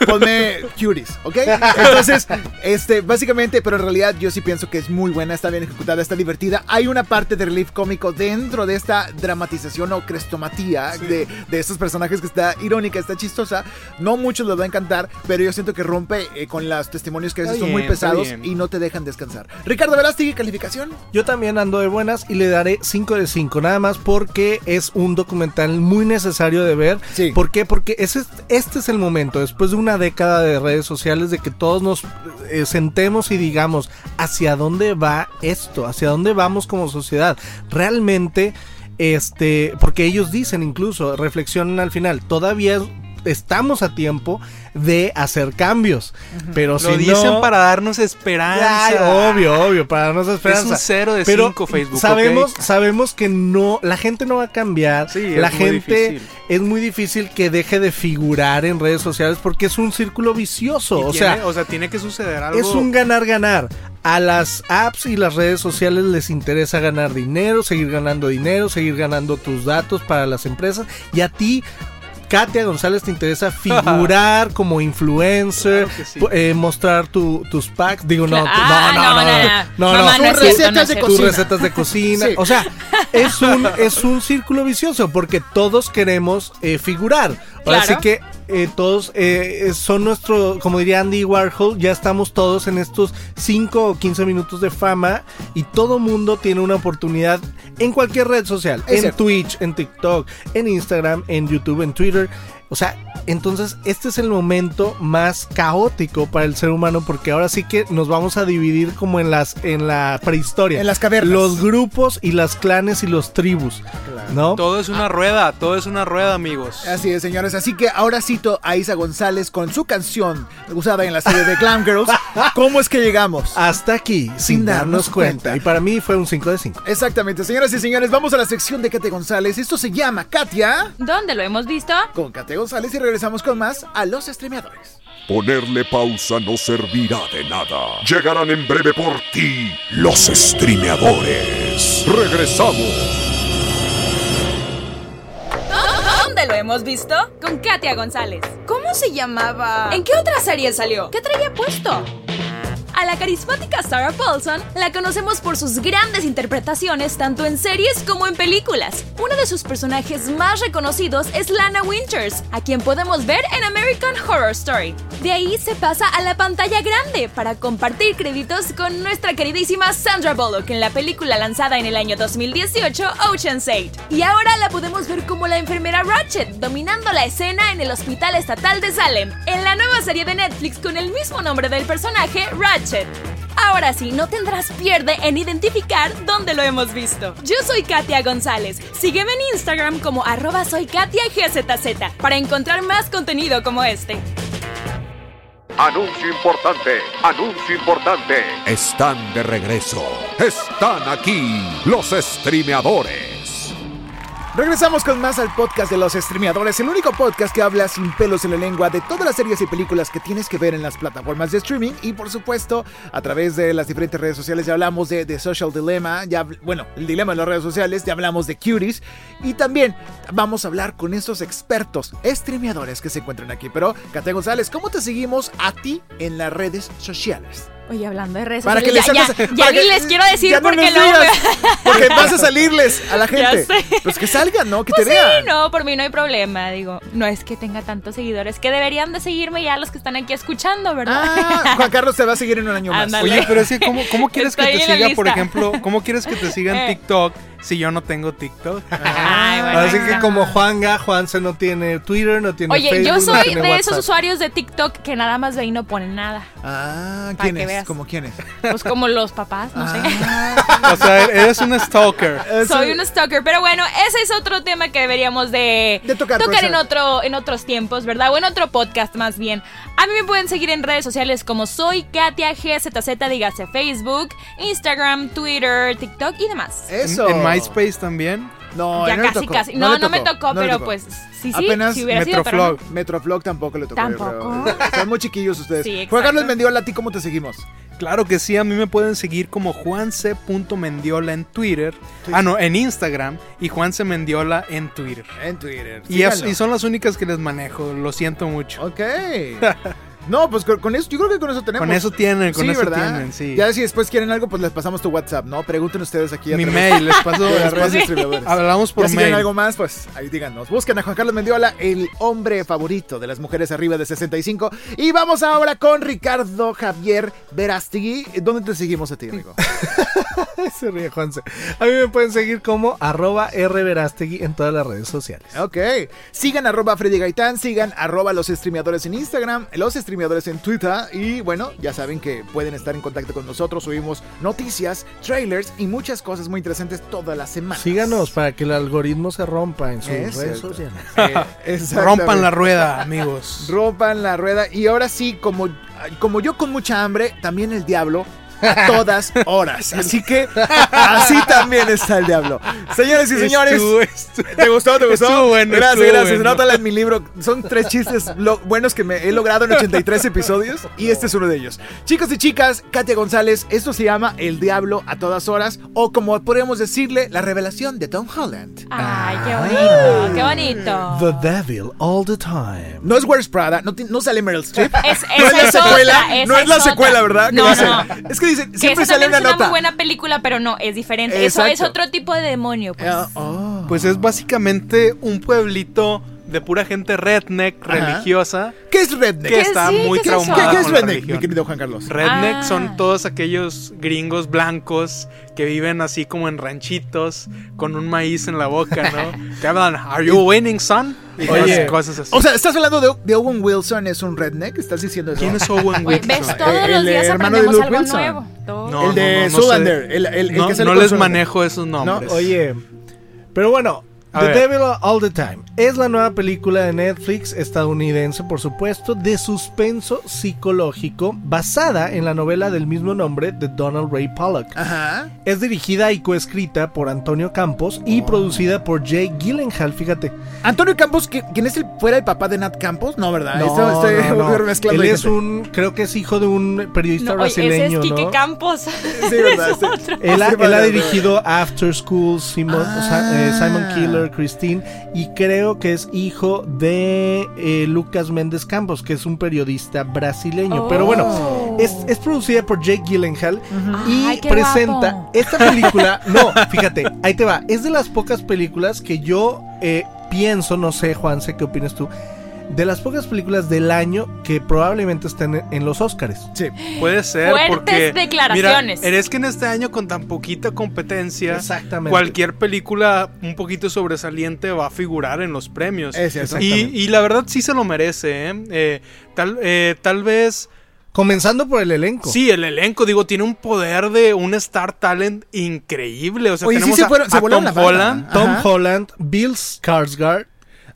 Ponme cuties, ¿ok? Entonces, este, básicamente, pero en realidad yo sí pienso que es muy buena, está bien ejecutada, está divertida. Hay una parte de relief cómico dentro de esta dramatización o crestomatía de, de estos personajes que está irónica, está chistosa. No muchos les va a encantar, pero yo siento que rompe eh, con los testimonios que a veces Está son muy bien, pesados bien. y no te dejan descansar. Ricardo Verástegui, calificación. Yo también ando de buenas y le daré 5 de 5, nada más porque es un documental muy necesario de ver. Sí. ¿Por qué? Porque ese, este es el momento, después de una década de redes sociales, de que todos nos eh, sentemos y digamos hacia dónde va esto, hacia dónde vamos como sociedad. Realmente, este, porque ellos dicen incluso, reflexionan al final, todavía estamos a tiempo de hacer cambios. Pero Lo si dicen no, para darnos esperanza. Ay, obvio, obvio, para darnos esperanza. Es un cero de Pero cinco Facebook, Sabemos, sabemos que no, la gente no va a cambiar. Sí, la gente es muy difícil que deje de figurar en redes sociales porque es un círculo vicioso. O tiene- sea, o sea, tiene que suceder algo. es un ganar-ganar. A las apps y las redes sociales les interesa ganar dinero, seguir ganando dinero, seguir ganando tus datos para las empresas. Y a ti, Katia González, te interesa [laughs] figurar como influencer, Claro sí. eh, mostrar tu- tus packs. Digo, no, ah, no, no, no, no, no, no, Mamá, no. no es Tus recetas de cocina. recetas de cocina. Sí. O sea, es un, es un círculo vicioso porque todos queremos eh, figurar. Ahora Claro. sí que eh, todos eh, son nuestro, como diría Andy Warhol, ya estamos todos en estos 5 o 15 minutos de fama y todo mundo tiene una oportunidad en cualquier red social, Es en cierto. Twitch, en TikTok, en Instagram, en YouTube, en Twitter. O sea, entonces este es el momento más caótico para el ser humano porque ahora sí que nos vamos a dividir como en las en la prehistoria. En las cavernas. Los grupos y las clanes y los tribus, ¿no? Todo es una rueda, todo es una rueda, amigos. Así es, señores. Así que ahora cito a Isa González con su canción usada en la serie de Glam Girls. [laughs] ¿Cómo es que llegamos? Hasta aquí, sin, darnos cuenta. Y para mí fue un 5 de 5. Exactamente, señoras y señores, vamos a la sección de Katia González. Esto se llama Katia ¿Dónde lo hemos visto? con Katia González y regresamos con más a los streameadores. Ponerle pausa no servirá de nada. Llegarán en breve por ti los streameadores. Regresamos. ¿Dónde lo hemos visto? Con Katia González. ¿Cómo se llamaba? ¿En qué otra serie salió? ¿Qué traía puesto? A la carismática Sarah Paulson la conocemos por sus grandes interpretaciones tanto en series como en películas. Uno de sus personajes más reconocidos es Lana Winters, a quien podemos ver en American Horror Story. De ahí se pasa a la pantalla grande para compartir créditos con nuestra queridísima Sandra Bullock en la película lanzada en el año 2018 Ocean's 8. Y ahora la podemos ver como la enfermera Ratchet dominando la escena en el Hospital Estatal de Salem, en la nueva serie de Netflix con el mismo nombre del personaje, Ratchet. Ahora sí, no tendrás pierde en identificar dónde lo hemos visto. Yo soy Katia González. Sígueme en Instagram como arroba soy Katia GZZ para encontrar más contenido como este. Anuncio importante, anuncio importante. Están de regreso. Están aquí los streameadores. Regresamos con más al podcast de los streameadores, el único podcast que habla sin pelos en la lengua de todas las series y películas que tienes que ver en las plataformas de streaming y por supuesto a través de las diferentes redes sociales ya hablamos de The Social Dilemma, ya bueno, el dilema de las redes sociales, ya hablamos de Cuties y también vamos a hablar con estos expertos streameadores que se encuentran aquí. Pero Katia González, ¿cómo te seguimos a ti en las redes sociales? Oye, hablando de redes Para que les ya, ya para ni que- les quiero decir ya no porque luego... digas, Porque vas a [laughs] salirles a la Ya gente. sé. Pues que salgan, ¿no? Que Pues te vean. sí, no, por mí no hay problema. Digo, no es que tenga tantos seguidores que deberían de seguirme ya los que están aquí escuchando, ¿verdad? Ah, Juan Carlos te va a seguir en un año más. Ándale. Oye, pero es que, ¿cómo, cómo quieres que te siga, por ejemplo, cómo quieres que te siga en [laughs] Eh. TikTok si yo no tengo TikTok? [laughs] Ay, bueno, Así que como Juanga, Juanse no tiene Twitter, no tiene Oye, Facebook, yo no soy tiene de esos usuarios de TikTok que nada más ve y no ponen nada. Ah, que ¿quiénes? veas. ¿Cómo quiénes? Pues como los papás, no sé. Ah, O sea, eres un stalker. Soy un stalker, pero bueno, ese es otro tema que deberíamos de, De tocar, en otro en otros tiempos, ¿verdad? O en otro podcast más bien. A mí me pueden seguir en redes sociales como soy Katia GZZ, dígase Facebook, Instagram, Twitter, TikTok y demás. Eso. En, en MySpace también. No, ya no casi, tocó, casi. No, no, me tocó, no pero tocó. pues sí, sí, Apenas si hubiera sido, pero no. Metroflog. Metroflog tampoco le tocó. Tampoco. Están muy chiquillos ustedes. Sí, Juan. Carlos Mendiola, ¿a ti cómo te seguimos? Claro que sí, a mí me pueden seguir como juance.mendiola en Twitter. Ah, no, en Instagram. Y Juanse Mendiola en Twitter. En Twitter. Y, es- y son las únicas que les manejo, lo siento mucho. Ok. [laughs] No, pues con, con eso, yo creo que con eso tenemos. Con eso tienen, con Sí, eso ¿verdad? tienen, sí. Ya si después quieren algo, pues les pasamos tu WhatsApp, ¿no? Pregunten ustedes aquí. a Mi mail, les paso, [laughs] de las redes distribuidores. Hablamos por Ya si quieren mail. algo más, pues ahí díganos. Busquen a Juan Carlos Mendiola, el hombre favorito de las mujeres arriba de 65. Y vamos ahora con Ricardo Javier Verástegui. ¿Dónde te seguimos a ti, amigo? [laughs] Se ríe Juanse. A mí me pueden seguir como arroba rverastegui en todas las redes sociales. Ok. Sigan arroba Freddy Gaitán, sigan arroba los streameadores en Instagram, los streameadores en Twitter. Y bueno, ya saben que pueden estar en contacto con nosotros. Subimos noticias, trailers y muchas cosas muy interesantes todas las semanas. Síganos para que el algoritmo se rompa en sus Es redes cierto. sociales. [laughs] Eh. [laughs] Rompan la rueda, amigos. Rompan la rueda. Y ahora sí, como, como yo con mucha hambre, también el diablo a todas horas. Así que así también está el diablo. Señores y señores. Estuvo- estuvo- ¿Te gustó? ¿Te gustó? Estuvo bueno, gracias, estuvo gracias. bueno. Nótala en mi libro. Son tres chistes lo- buenos que me he logrado en 83 episodios y este es uno de ellos. Chicos y chicas, Katia González, esto se llama El Diablo a todas horas o como podríamos decirle, la revelación de Tom Holland. Ay, qué bonito, qué bonito. The devil all the time. No es Where's Prada, no, no sale Meryl Streep. Es- no es la secuela, otra, no es es la otra. secuela, ¿verdad? No, no. Es que dicen, Que siempre esa sale una es una nota. muy buena película, pero no, es diferente. Eso es otro tipo de demonio, pues. Ah, oh. Pues es básicamente un pueblito de pura gente redneck, Ajá. religiosa, ¿Qué es redneck? que ¿Qué está sí? muy ¿Qué traumada ¿Qué, qué es con la redneck, mi religión. querido Juan Carlos? Redneck Ah. son todos aquellos gringos blancos que viven así como en ranchitos con un maíz en la boca, ¿no? [laughs] que hablan, ¿Are you winning, son? Y Oye. cosas, así. O sea, ¿estás hablando de, de Owen Wilson es un redneck? ¿Estás diciendo eso? ¿Quién es Owen Wilson? ves, todos el los días hermano de aprendemos Luke algo Wilson. nuevo. Todo. No, el de no, no el, el- el no que no les Zoolander. manejo esos nombres. Oye, pero bueno, A The ver. Devil All the Time es la nueva película de Netflix estadounidense, por supuesto, de suspenso psicológico basada en la novela del mismo nombre de Donald Ray Pollock. Ajá. Es dirigida y coescrita por Antonio Campos y producida por Jay Gyllenhaal, fíjate. Antonio Campos, ¿qui- ¿quién es el fuera el papá de Nat Campos? No, ¿verdad? No, Esto- estoy no, no. mezclando Él es un, creo que es hijo de un periodista No, oye, ese brasileño, es Quique ¿no? Campos. Sí, [laughs] ¿verdad? Es Sí. otro. Él ha, Sí, él ha dirigido After School, Simon, Ah. Eh, Simon Killer, Christine, y creo que es hijo de eh, Lucas Méndez Campos, que es un periodista brasileño. Oh. Pero bueno, es, es producida por Jake Gyllenhaal y Ay, presenta guapo. esta película. [laughs] No, fíjate, ahí te va. Es de las pocas películas que yo eh, pienso, no sé, Juan, sé qué opinas tú. De las pocas películas del año que probablemente estén en, los Oscars. Sí. Puede ser Fuertes porque declaraciones. Mira, eres que en este año con tan poquita competencia, Exactamente. cualquier película un poquito sobresaliente va a figurar en los premios. Es y, y la verdad sí se lo merece, ¿eh? Eh, tal, eh, tal vez Comenzando por el elenco. Sí, el elenco, digo, tiene un poder de un star talent increíble. O sea, Oye, sí tenemos a- se Tom. Holland. Tom. Holland, Bill Skarsgård,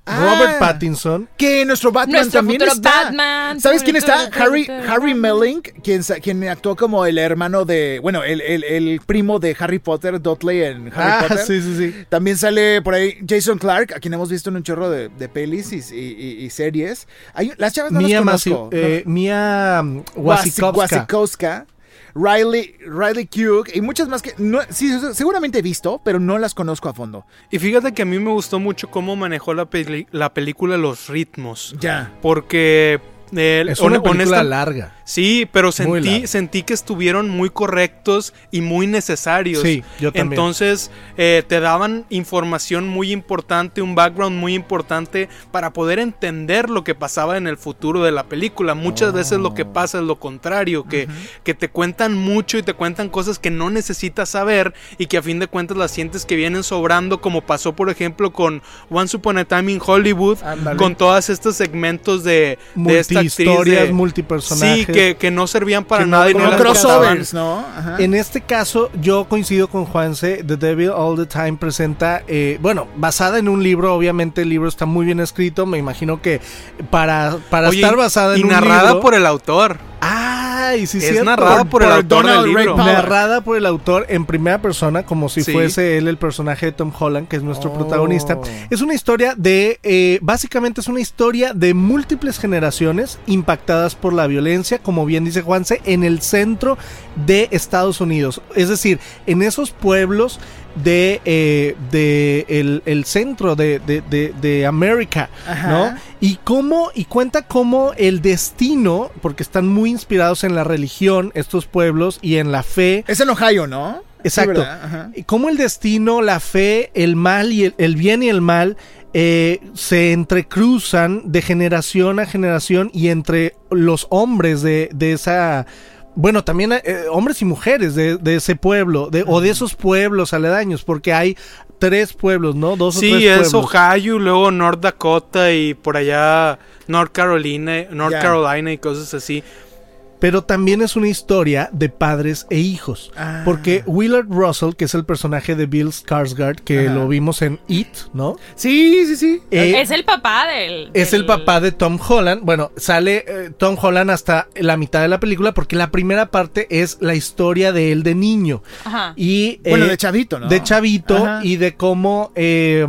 Ah. Robert Pattinson. Que nuestro Batman Nuestro también futuro está. Batman. ¿Sabes quién está? Harry. Harry Melling, quien, quien actuó como el hermano de. Bueno, el, el- el primo de Harry Potter, Dudley en Harry Ah, Potter. sí, sí, sí. También sale por ahí Jason Clark, a quien hemos visto en un chorro de, de pelis y, y- y- y series. Hay, las chavas no Mia, las Masi- conozco. eh, Mia mm, Wasi- Wasikowska. Wasikowska, Riley, Riley Cook y muchas más que no, sí, seguramente he visto, pero no las conozco a fondo. Y fíjate que a mí me gustó mucho cómo manejó la, peli- la película los ritmos. Ya. Porque... eh, Es una película honesta- larga. Sí, pero sentí, sentí que estuvieron muy correctos y muy necesarios. Sí, yo también. Entonces, eh, te daban información muy importante, un background muy importante para poder entender lo que pasaba en el futuro de la película. Muchas veces lo Oh. que pasa es lo contrario, que, que te cuentan mucho y te cuentan cosas que no necesitas saber y que a fin de cuentas las sientes que vienen sobrando, como pasó, por ejemplo, con Once Upon a Time in Hollywood, con todos estos segmentos de, de esta actriz Multihistorias, de- multipersonajes. Sí, que, que no servían para Que no- nada y no crossovers. ¿no? Ajá. En este caso, yo coincido con Juanse. The Devil All the Time presenta, eh, bueno, basada en un libro. Obviamente, el libro está muy bien escrito. Me imagino que para, para Oye, estar basada y en un narrada libro- por el autor. Ay, sí, es cierto. narrada por, el autor Donald del Ray libro. Powell. Narrada por el autor en primera persona, como si Sí. fuese él el personaje de Tom Holland, que es nuestro Oh. protagonista. Es una historia de, eh, básicamente es una historia de múltiples generaciones impactadas por la violencia, como bien dice Juanse, en el centro de Estados Unidos. Es decir, en esos pueblos de, eh, de el, el centro de, de, de, de América, Ajá. ¿no? Y cómo, y cuenta cómo el destino, porque están muy inspirados en la religión, estos pueblos, y en la fe, Es en Ohio, ¿no? Exacto. y cómo el destino, la fe, el mal y el, el bien y el mal eh, se entrecruzan de generación a generación y entre los hombres de, de esa... Bueno, también eh, hombres y mujeres de, de ese pueblo, de, o de esos pueblos aledaños, porque hay tres pueblos, ¿no? Dos o Sí, tres es pueblos. Ohio, luego North Dakota y por allá North Carolina, North. Carolina y cosas así. Pero también es una historia de padres e hijos. Ah. Porque Willard Russell, que es el personaje de Bill Skarsgård, que Ajá. lo vimos en It, ¿no? Sí, sí, sí. Eh, Es el papá del. Es del- el papá de Tom Holland. Bueno, sale eh, Tom Holland hasta la mitad de la película porque la primera parte es la historia de él de niño. Ajá. Y, Bueno, eh, de chavito, ¿no? De chavito Ajá. y de cómo eh,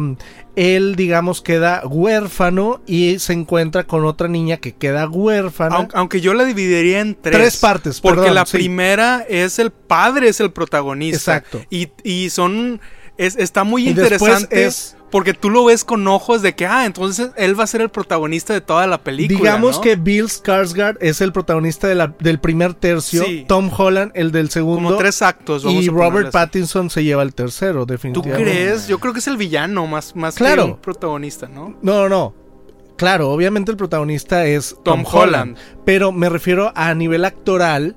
él, digamos, queda huérfano y se encuentra con otra niña que queda huérfana. Aunque, aunque yo la dividiría en tres. Tres partes, Porque perdón, la sí. primera es el padre, es el protagonista. Exacto. Y, y son. Es, está muy Y después interesante. es- Porque tú lo ves con ojos de que, ah, entonces él va a ser el protagonista de toda la película. Digamos ¿no? que Bill Skarsgård es el protagonista de la- del primer tercio, Sí. Tom Holland el del segundo Como tres actos. vamos y a Robert. Pattinson se lleva el tercero, ¿Tú definitivamente. crees? Yo creo que es el villano más, más Claro. que un protagonista, ¿no? No, no, no. Claro, obviamente el protagonista es Tom, Tom Holland, Holland. pero me refiero a nivel actoral.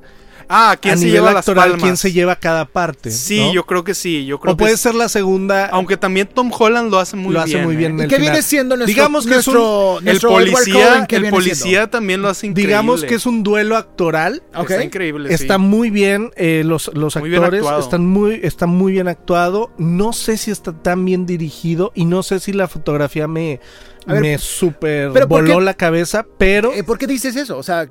Ah, ¿quién a se nivel lleva las actoral, palmas? quién se lleva cada parte. Sí, ¿no? yo creo que sí. Yo creo O que puede es- ser la segunda. Aunque también Tom Holland lo hace muy lo bien. hace muy ¿eh? bien. en ¿Y el qué final. viene siendo nuestro, Digamos que es un- nuestro, El policía, Cullen, ¿qué el policía siendo? también lo hace increíble. Digamos que es un duelo actoral. Ok. Está increíble. Está sí. muy bien, eh, los, los Muy actores están muy, está muy bien actuado. No sé si está tan bien dirigido y no sé si la fotografía me, ver, me super pero ¿por voló qué- la cabeza, pero Eh, ¿Por qué dices eso? O sea,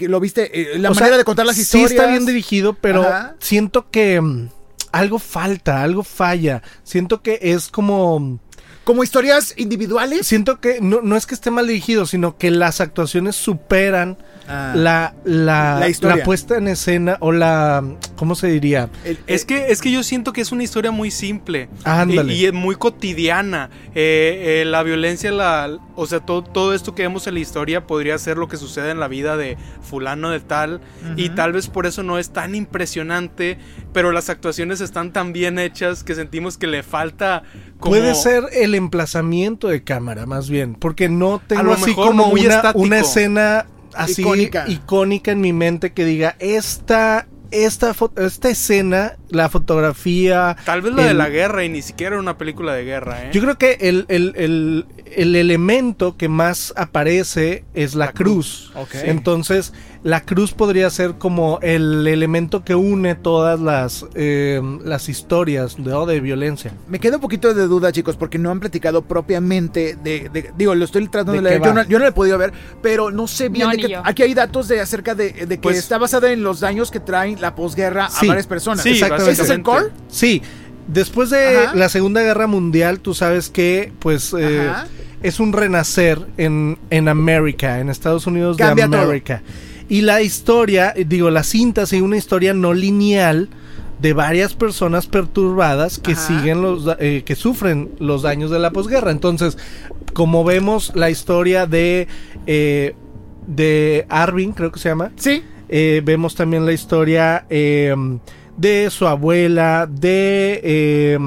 ¿lo viste? Eh, la sea, manera de contar las historias. Sí está bien dirigido, pero Ajá. siento que mm, algo falta, algo falla. Siento que es como Como historias individuales. siento que no, no es que esté mal dirigido, sino que las actuaciones superan Ah. la, la, La historia. la puesta en escena o la ¿cómo se diría? El- Es que, es que yo siento que es una historia muy simple Ándale. y, y es muy cotidiana. Eh, eh, la violencia, la, o sea, todo, todo esto que vemos en la historia podría ser lo que sucede en la vida de fulano de tal y tal vez por eso no es tan impresionante, pero las actuaciones están tan bien hechas que sentimos que le falta como... Puede ser el emplazamiento de cámara, más bien, porque no tengo así mejor como muy una, una escena así Icónica. icónica. en mi mente que diga esta esta esta escena, la fotografía, Tal vez la de la guerra y ni siquiera era una película de guerra, ¿eh? Yo creo que el, el- el- el elemento que más aparece es la, La cruz. Entonces, la cruz podría ser como el elemento que une todas las, eh, las historias de, de violencia. Me queda un poquito de duda, chicos, porque no han platicado propiamente de. de- digo, lo estoy tratando de, ¿De leer. Yo no, yo no lo he podido ver, pero no sé bien No, de yo. Aquí hay datos de acerca de, de que Pues- está basada en los daños que traen la posguerra Sí. a varias personas. Sí, Exactamente. ¿Ese es el core? Sí, después de Ajá. la Segunda Guerra Mundial, tú sabes que, pues, eh, es un renacer en, en América, en Estados Unidos Cambia de todo. Y la historia, eh, digo, la cinta sigue una historia no lineal de varias personas perturbadas que Ajá. siguen los, eh, que sufren los daños de la posguerra. Entonces, como vemos la historia de, eh, de Arvin, creo que se llama, Sí. eh, vemos también la historia eh, de su abuela, de, eh,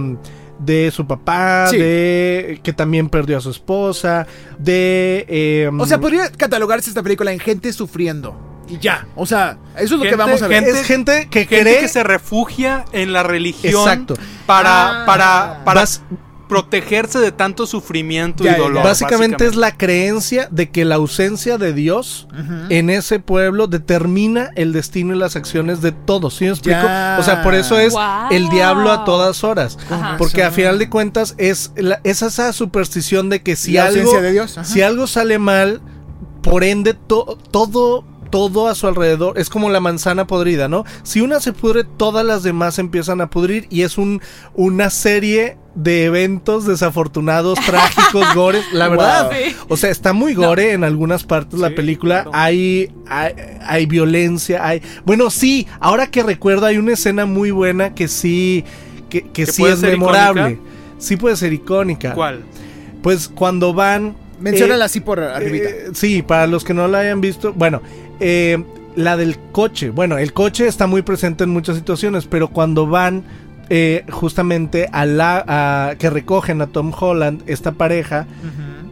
de su papá, Sí. de que también perdió a su esposa, de... eh, O sea, podría catalogarse esta película en gente sufriendo. Y ya. O sea, eso es lo que vamos a ver. gente- es gente que Gente cree... que se refugia en la religión Exacto. para, Ah. para, para Bas- protegerse de tanto sufrimiento Ya, y dolor. Básicamente es la creencia de que la ausencia de Dios en ese pueblo determina el destino y las acciones de todos. ¿Sí me explico? Ya. O sea, por eso es Wow. el diablo a todas horas. Ajá. Porque a final de cuentas es, la- es esa superstición de que si La algo, de Dios, si algo sale mal, por ende to- todo todo a su alrededor es como la manzana podrida, ¿no? Si una se pudre, todas las demás empiezan a pudrir y es un una serie de eventos desafortunados, [laughs] trágicos, gores, la verdad. O sea, está muy gore en algunas partes la Sí, película. claro. Hay, hay hay violencia, hay Bueno, sí, ahora que recuerdo hay una escena muy buena que sí que, que ¿Que sí puede es ser memorable. icónica? Sí puede ser icónica. ¿Cuál? Pues cuando van Menciónala eh, así por arribita. eh, sí, para los que no la hayan visto, bueno, eh, la del coche. Bueno, el coche está muy presente en muchas situaciones, pero cuando van eh, justamente a la a- que recogen a Tom Holland, esta pareja,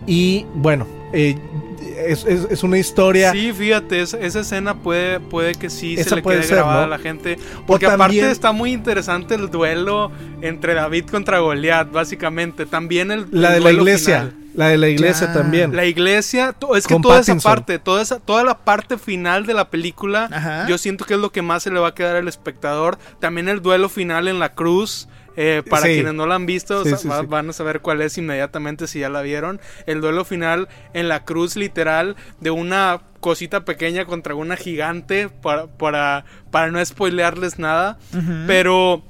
y bueno, eh, es, es- es una historia. Sí, fíjate, esa, esa escena puede, puede que sí Esa se le puede quede ser, grabada ¿no? a la gente. Porque aparte está muy interesante el duelo entre David contra Goliat, básicamente. También el, La el de la iglesia. final. La de la iglesia Ya. también. La iglesia, es que Con toda esa parte, toda esa, toda la parte final de la película, Ajá. yo siento que es lo que más se le va a quedar al espectador. También el duelo final en la cruz. eh, para Sí. quienes no la han visto, Sí, sa- sí, va- sí. van a saber cuál es inmediatamente si ya la vieron. El duelo final en la cruz literal de una cosita pequeña contra una gigante para, para, para no spoilearles nada. Pero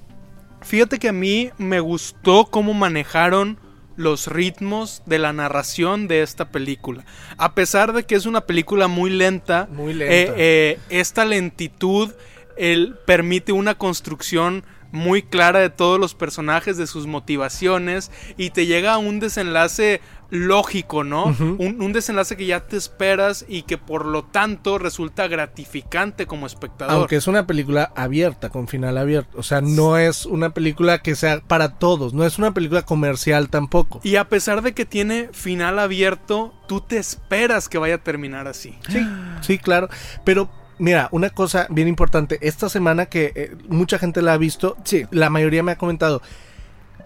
fíjate que a mí me gustó cómo manejaron los ritmos de la narración de esta película. A pesar de que es una película muy lenta, Muy lenta. eh, eh, esta lentitud él permite una construcción muy clara de todos los personajes, de sus motivaciones, y te llega a un desenlace lógico, ¿no? un, un desenlace que ya te esperas y que por lo tanto resulta gratificante como espectador. Aunque es una película abierta, con final abierto. O sea, no es una película que sea para todos. No es una película comercial tampoco. Y a pesar de que tiene final abierto, tú te esperas que vaya a terminar así. Sí, sí, claro. Pero mira, una cosa bien importante. Esta semana que eh, mucha gente la ha visto, Sí. la mayoría me ha comentado.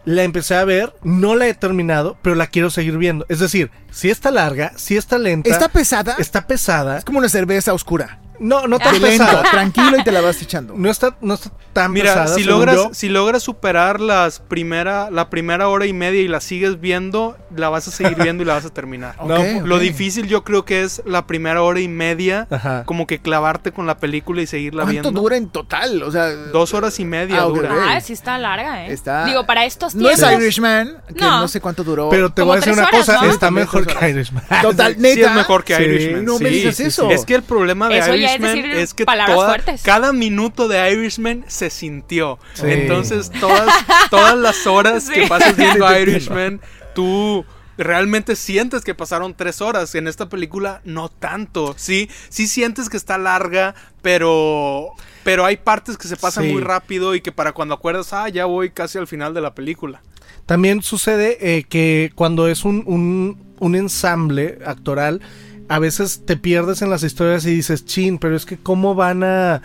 La empecé a ver, no la he terminado, pero la quiero seguir viendo. Es decir, si está larga, si está lenta, ¿Está pesada? está pesada. Es como una cerveza oscura. No, no tan pesada. tranquilo y te la vas echando. No está, no está tan Mira, pesada. si logras, yo. si logras superar las primera, la primera hora y media y la sigues viendo, la vas a seguir viendo y la vas a terminar. No, Lo difícil yo creo que es la primera hora y media, Ajá. como que clavarte con la película y seguirla ¿Cuánto viendo. dura en total? O sea, Dos horas y media Ah, dura. Ah, sí está larga, ¿eh? Está- Digo, para estos no es. Irishman, que no. No. sé cuánto duró. Pero te Como voy a decir una horas, cosa, ¿no? está También mejor que. Irishman. Total, Sí es mejor que Sí, Irishman. no me sí, eso. sí. Es que el problema de Eso ya es Irishman decir es que palabras toda- fuertes. cada minuto de Irishman se sintió. Sí. Entonces, todas, todas las horas Sí. que pasas viendo Irishman, tú realmente sientes que pasaron tres horas. En esta película, no tanto. Sí, sí sientes que está larga, pero, pero hay partes que se pasan Sí. muy rápido y que para cuando acuerdas, ah, ya voy casi al final de la película. También sucede eh, que cuando es un, un, un ensamble actoral, a veces te pierdes en las historias y dices, chin, pero es que cómo van a...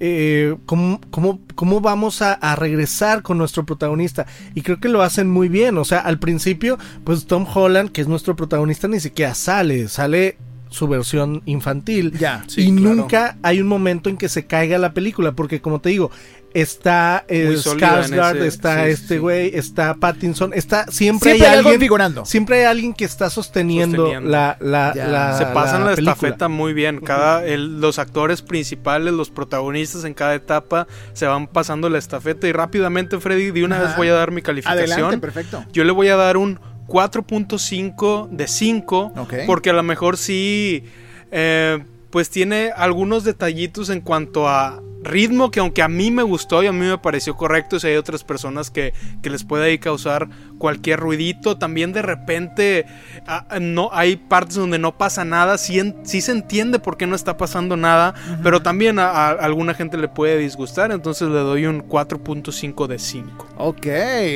eh, ¿cómo, cómo, cómo vamos a, a regresar con nuestro protagonista? Y creo que lo hacen muy bien. O sea, al principio, pues Tom Holland, que es nuestro protagonista, ni siquiera sale. Sale su versión infantil. Ya, sí, y claro. nunca hay un momento en que se caiga la película, porque como te digo, está eh, Skarsgård, está sí, este sí. güey, está Pattinson, está siempre, Siempre hay alguien figurando. Siempre hay alguien que está sosteniendo, Sosteniendo. la, la, Se pasan la, estafeta muy bien. Cada, el- los actores principales, los protagonistas en cada etapa se van pasando la estafeta. Y rápidamente, Freddy, de una Ajá. vez voy a dar mi calificación. Adelante, perfecto. Yo le voy a dar un 4.5 de 5. Ok. Porque a lo mejor sí. eh, pues tiene algunos detallitos en cuanto a ritmo que aunque a mí me gustó y a mí me pareció correcto, si hay otras personas que, que les puede ahí causar cualquier ruidito, también de repente ah, no hay partes donde no pasa nada, sí, en- sí se entiende por qué no está pasando nada, pero también a, a alguna gente le puede disgustar, entonces le doy un 4.5 de 5. Ok,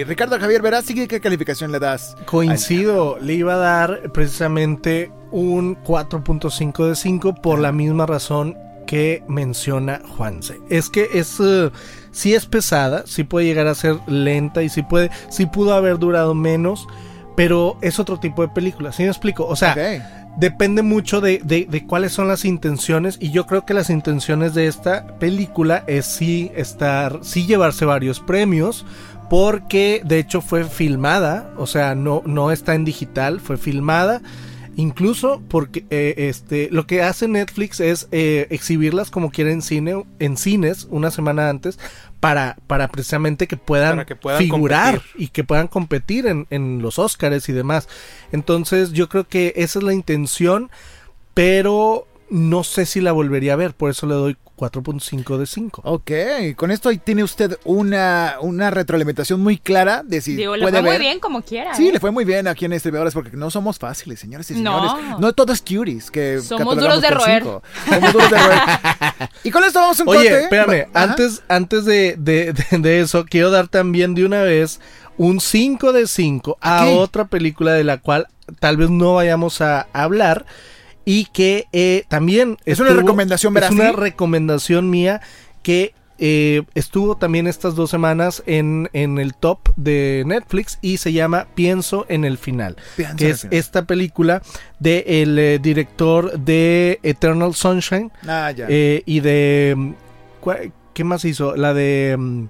Ricardo Javier Verás, ¿sí ¿qué calificación le das? Coincido, le iba a dar precisamente un 4.5 de 5 por la misma razón que menciona Juanse. Es que es eh, sí es pesada, sí puede llegar a ser lenta y sí puede sí pudo haber durado menos, pero es otro tipo de película, ¿sí me explico? O sea, depende mucho de, de- de cuáles son las intenciones y yo creo que las intenciones de esta película es sí estar, sí llevarse varios premios porque de hecho fue filmada, o sea, no, no está en digital, fue filmada. Incluso porque eh, este, lo que hace Netflix es eh, exhibirlas como quiera en cine, en cines una semana antes para, para precisamente que puedan, Para que puedan figurar competir. y que puedan competir en, en los Oscars y demás. Entonces yo creo que esa es la intención, pero no sé si la volvería a ver, por eso le doy 4.5 de 5. Ok, con esto ahí tiene usted una, una retroalimentación muy clara de si Digo, le fue muy bien como quiera. Sí, ¿eh? le fue muy bien aquí en Estribeadores porque no somos fáciles, señores y No. señores. No, todo es cuties. Que Somos duros de roer. cinco. Somos duros de roer. [laughs] y con esto vamos a un Oye, corte. espérame, Ajá. antes, antes de, de- de- de eso, quiero dar también de una vez un 5 de 5 a otra película de la cual tal vez no vayamos a hablar y que eh, también Es una recomendación, Es ¿verdad? una ¿Sí? recomendación mía que eh, estuvo también estas dos semanas en, en el top de Netflix y se llama Pienso en el final Piensa que es final. esta película del el director de Eternal Sunshine Ah, ya. eh, y de. mm, ¿cuál- ¿Qué más hizo? La de. mm,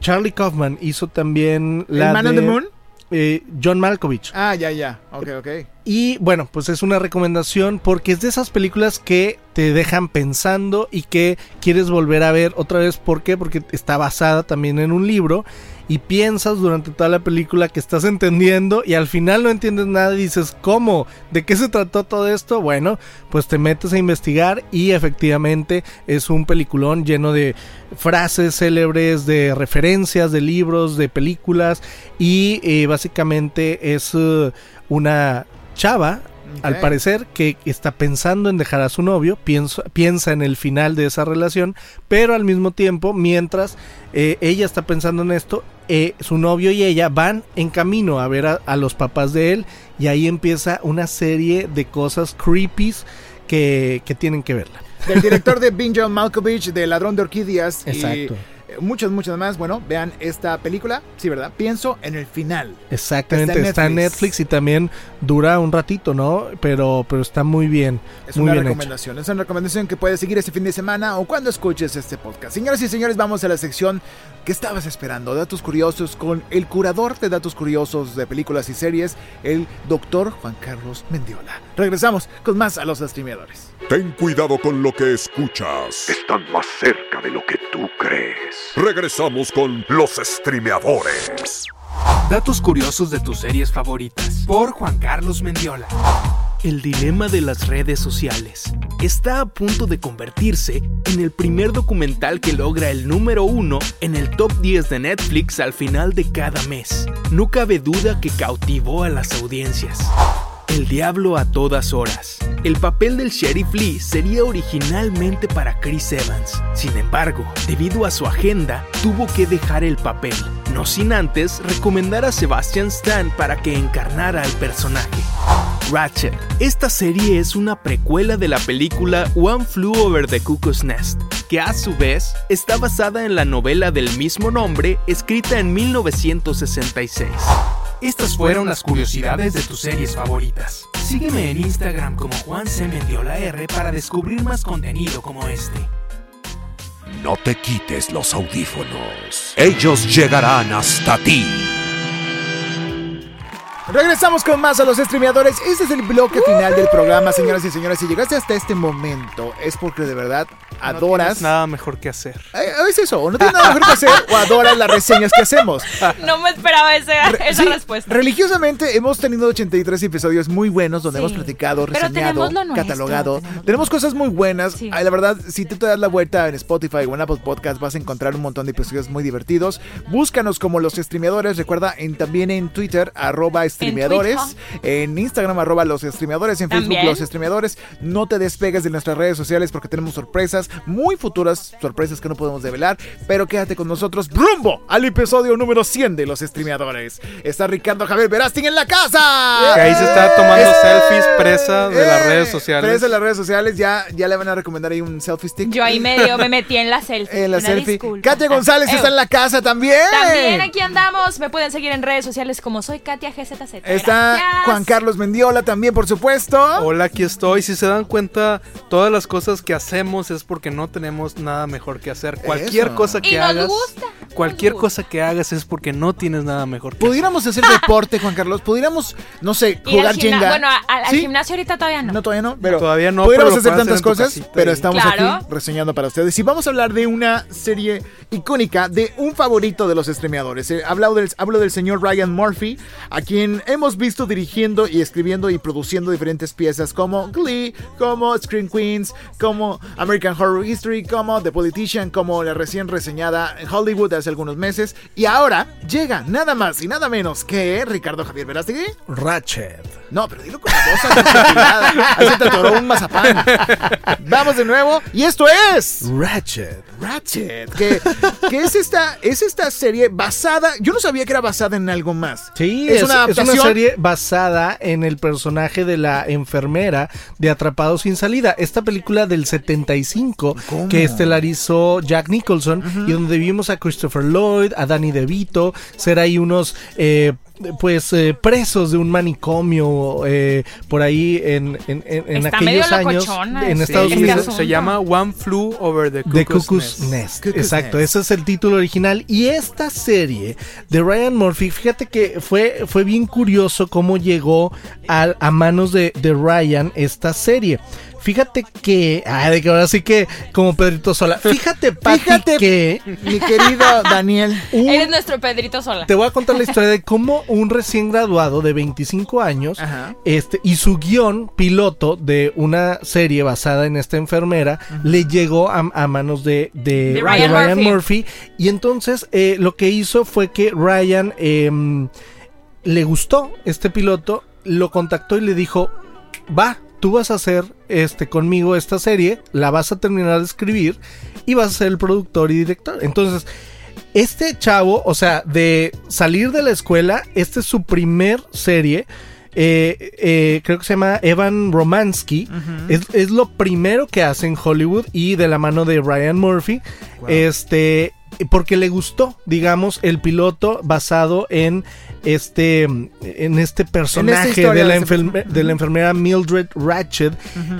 Charlie Kaufman hizo también la ¿El Man de on the Moon? Eh, John Malkovich. Ah, ya, ya. Ok, ok. Y bueno, pues es una recomendación porque es de esas películas que te dejan pensando y que quieres volver a ver otra vez. ¿Por qué? Porque está basada también en un libro y piensas durante toda la película que estás entendiendo y al final no entiendes nada y dices, ¿cómo? ¿De qué se trató todo esto? Bueno, pues te metes a investigar y efectivamente es un peliculón lleno de frases célebres, de referencias, de libros, de películas y eh, básicamente es eh, una chava al parecer que está pensando en dejar a su novio, piensa, piensa en el final de esa relación, pero al mismo tiempo, mientras eh, ella está pensando en esto, eh, su novio y ella van en camino a ver a, a los papás de él y ahí empieza una serie de cosas creepies que, que tienen que verla. Del director de [laughs] Bing John Malkovich, de Ladrón de Orquídeas. y, Exacto. eh, muchos, muchos más. Bueno, vean esta película. Sí, ¿verdad? Pienso en el final. Exactamente, Está en está en Netflix. Y también dura un ratito, ¿no? Pero, pero está muy bien. Es muy una bien recomendación. Es una recomendación que puedes seguir este fin de semana o cuando escuches este podcast. Señoras y señores, vamos a la sección que estabas esperando. Datos curiosos con el curador de datos curiosos de películas y series, el doctor Juan Carlos Mendiola. Regresamos con más a los streameadores. Ten cuidado con lo que escuchas. Están más cerca de lo que tú crees. Regresamos con los streameadores. Datos curiosos de tus series favoritas por Juan Carlos Mendiola. El dilema de las redes sociales está a punto de convertirse en el primer documental que logra el número uno en el top 10 de Netflix al final de cada mes. No cabe duda que cautivó a las audiencias. El diablo a todas horas. El papel del sheriff Lee sería originalmente para Chris Evans. Sin embargo, debido a su agenda, tuvo que dejar el papel, no sin antes recomendar a Sebastian Stan para que encarnara al personaje. Ratchet. Esta serie es una precuela de la película One Flew Over the Cuckoo's Nest, que a su vez está basada en la novela del mismo nombre escrita en 1966. Estas fueron las curiosidades de tus series favoritas. Sígueme en Instagram como Juan R para descubrir más contenido como este. No te quites los audífonos. Ellos llegarán hasta ti. Regresamos con más a los streameadores. Este es el bloque final del programa, señoras y señores. Si llegaste hasta este momento, es porque de verdad No adoras. tienes nada mejor que hacer. Eh, es eso, o no tienes nada mejor que hacer o adoras las reseñas que hacemos. [laughs] No me esperaba esa, Re- esa sí, respuesta. Religiosamente hemos tenido 83 episodios muy buenos donde Sí. hemos platicado, Pero reseñado, tenemos lo nuestro, catalogado. tenemos cosas muy buenas. Sí. Ay, la verdad, si tú te das la vuelta en Spotify o en Apple Podcast vas a encontrar un montón de episodios muy divertidos. Búscanos como los streameadores. Recuerda en, también en Twitter, arroba streameadores. En, Instagram, arroba los streameadores. En Facebook, También. los streameadores. No te despegues de nuestras redes sociales porque tenemos sorpresas, muy futuras sorpresas que no podemos develar. Pero quédate con nosotros rumbo al episodio número 100 de los streameadores. Está Ricardo Javier Verásting en la casa. Que ahí se está tomando ¡Eh! selfies presa de las ¡Eh! redes sociales. Presa de las redes sociales. Ya, ya le van a recomendar ahí un selfie stick. Yo ahí medio me metí en la [laughs] selfie. En la selfie. disculpa. Katia González Eh, está en la casa también. También aquí andamos. Me pueden seguir en redes sociales como soy Katia Está Gracias. Juan Carlos Mendiola también, por supuesto. Hola, aquí estoy. Si se dan cuenta, todas las cosas que hacemos es porque no tenemos nada mejor que hacer. Cualquier Eso. cosa que Y nos hagas, gusta, cualquier nos gusta. cosa que hagas es porque no tienes nada mejor que hacer. Pudiéramos hacer deporte, Juan Carlos. Pudiéramos, no sé, Ir jugar Jenga. Bueno, al, al ¿Sí? gimnasio ahorita todavía no. No, todavía no, pero Todavía no, pudiéramos hacer tantas hacer cosas, casita pero estamos Claro. aquí reseñando para ustedes. Y vamos a hablar de una serie icónica, de un favorito de los streameadores. Eh, hablo, del, hablo del señor Ryan Murphy, a quien hemos visto dirigiendo y escribiendo y produciendo diferentes piezas como Glee, como Screen Queens, como American Horror History, como The Politician, como la recién reseñada Hollywood hace algunos meses. Y ahora llega nada más y nada menos que Ricardo Javier Verástegui. Ratchet. No, pero dilo con la voz. Ahí se te atoró un mazapán. Vamos de nuevo. Y esto es Ratchet. Ratchet. Que, que es, esta, es esta serie basada. Yo no sabía que era basada en algo más. Sí, es, es, una adaptación. Una serie basada en el personaje de la enfermera de Atrapados sin salida. Esta película del 75 ¿Cómo? que estelarizó Jack Nicholson y donde vimos a Christopher Lloyd, a Danny DeVito, ser ahí unos... eh, pues eh, presos de un manicomio eh, por ahí en, en, en- en Está aquellos medio años en Estados este Unidos. Se llama One Flew Over the Cuckoo's, The Cuckoo's Nest. Nest. Cuckoo's Exacto, Nest. ese es el título original. Y esta serie de Ryan Murphy, fíjate que fue, fue bien curioso cómo llegó a, a manos de, de Ryan esta serie. Fíjate que, ay, de que ahora sí que como Pedrito Sola. Fíjate, Pati, Fíjate, que mi querido Daniel. un- Eres nuestro Pedrito Sola. te voy a contar la historia de cómo un recién graduado de 25 años Ajá. este, y su guion piloto de una serie basada en esta enfermera le llegó a, a manos de, de- De de Ryan. Murphy. Y entonces eh, lo que hizo fue que Ryan em, le gustó este piloto, lo contactó y le dijo, va, tú vas a hacer este, conmigo esta serie, la vas a terminar de escribir y vas a ser el productor y director. Entonces, este chavo, o sea, de salir de la escuela, esta es su primer serie. eh, eh, creo que se llama Evan Romansky. es, es lo primero que hace en Hollywood y de la mano de Ryan Murphy. Este. Porque le gustó, digamos, el piloto basado en este en este personaje historia de, la de ese enferme- de la enfermera Mildred Ratchet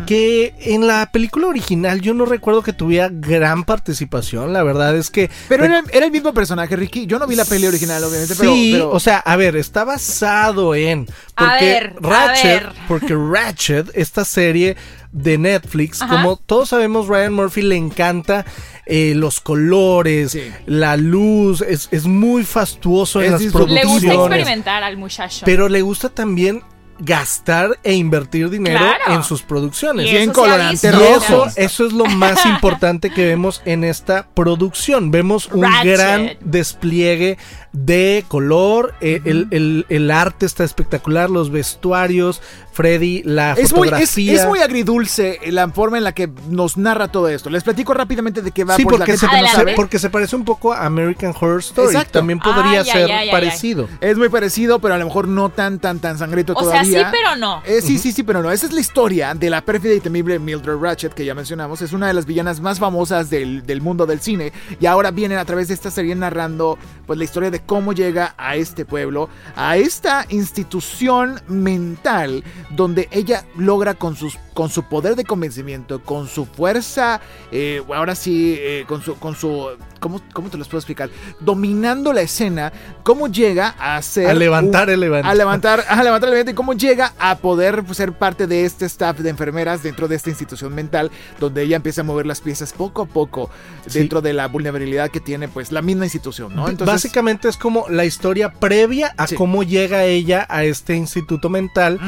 que en la película original yo no recuerdo que tuviera gran participación la verdad es que Pero era, era el mismo personaje, Ricky. Yo no vi la peli original, obviamente. pero- Sí, pero, o sea, a ver, está basado en. A Porque a Ratchet, ver. porque Ratchet, esta serie de Netflix, Ajá. como todos sabemos, Ryan Murphy le encanta eh, los colores, Sí. la luz, es, es muy fastuoso Es en las disfrutable. Le gusta producciones. Experimentar al muchacho. Pero le gusta también gastar e invertir dinero Claro. en sus producciones. Y Bien colorante rojo. eso, eso es lo más importante que vemos en esta producción. Vemos un Ratchet. gran despliegue de color, eh, el, el- el arte está espectacular, los vestuarios, Freddy, la Es muy, es, es muy agridulce la forma en la que nos narra todo esto. Les platico rápidamente de qué va Sí, por porque se, no porque se parece un poco a American Horror Story. Exacto. También podría ser ay, ay, parecido. Es muy parecido, pero a lo mejor no tan, tan, tan sangriento o sea, todavía. historia. sí, pero no. Eh, sí, sí, sí, pero no. Esa es la historia de la pérfida y temible Mildred Ratchet, que ya mencionamos. Es una de las villanas más famosas del, del mundo del cine. Y ahora vienen a través de esta serie narrando pues, la historia de cómo llega a este pueblo, a esta institución mental, donde ella logra con, sus, con su poder de convencimiento, con su fuerza, eh, ahora sí, eh, con su... Con su ¿cómo, ¿Cómo te los puedo explicar? Dominando la escena, cómo llega a ser... A levantar un- el evento. A levantar, a levantar el evento y cómo llega a poder pues, ser parte de este staff de enfermeras dentro de esta institución mental, donde ella empieza a mover las piezas poco a poco Sí. dentro de la vulnerabilidad que tiene pues la misma institución, ¿no? Entonces, Básicamente es como la historia previa a Sí. cómo llega ella a este instituto mental.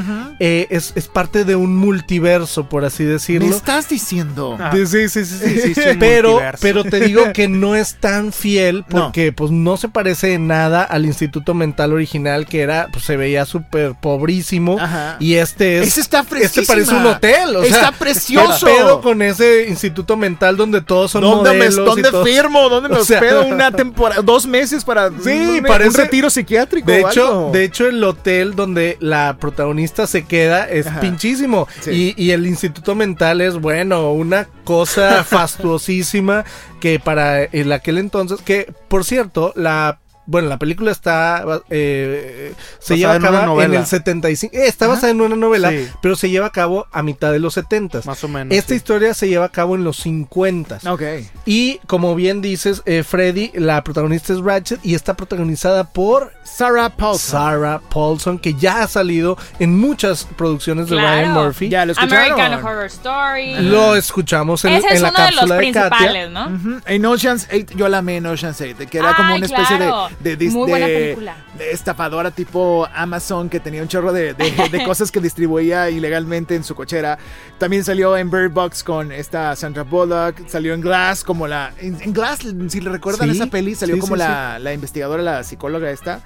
Eh, es, es parte de un multiverso, por así me decirlo. estás diciendo. Ah. Sí, sí, sí, sí, sí. Pero, multiverso. pero te digo que no [laughs] es tan fiel No. porque pues no se parece en nada al instituto mental original que era, pues se veía súper pobrísimo. Ajá. Y este es... Ese está Este parece un hotel, o sea, Está precioso. ¿qué pedo con ese instituto mental donde todos son ¿Dónde, me, modelos y ¿dónde todo? firmo? ¿Dónde me [laughs] O sea- hospedo [laughs] una temporada? Dos meses para Sí, un, parece- un retiro psiquiátrico. De hecho, de hecho, el hotel donde la protagonista se queda es Ajá. pinchísimo. Sí. Y, y el instituto mental es, bueno, una cosa [laughs] fastuosísima que para el aquel entonces, que por cierto, la... Bueno, la película está. eh, se lleva a cabo en el 75. eh, está basada en una novela, Sí. pero se lleva a cabo a mitad de los 70. Más o menos. Esta sí. historia se lleva a cabo en los 50. Ok. Y como bien dices, eh, Freddy, la protagonista es Ratchet y está protagonizada por Sarah Paulson. Sarah Paulson, que ya ha salido en muchas producciones de Claro. Ryan Murphy. Ya lo escucharon. American Horror Story. Lo escuchamos en, Ese es en la uno de los cápsula de, Katia. principales, ¿no? Ujú. En Ocean's 8, yo la amé en Ocean's 8, que era como una especie claro. de, de, dis- Muy buena de- película. de estafadora tipo Amazon que tenía un chorro de, de- de [laughs] cosas que distribuía ilegalmente en su cochera. También salió en Bird Box con esta Sandra Bullock, salió en Glass como la... En, en Glass, si le recuerdan Sí, esa peli, salió sí, como sí, la, la investigadora, la psicóloga esta.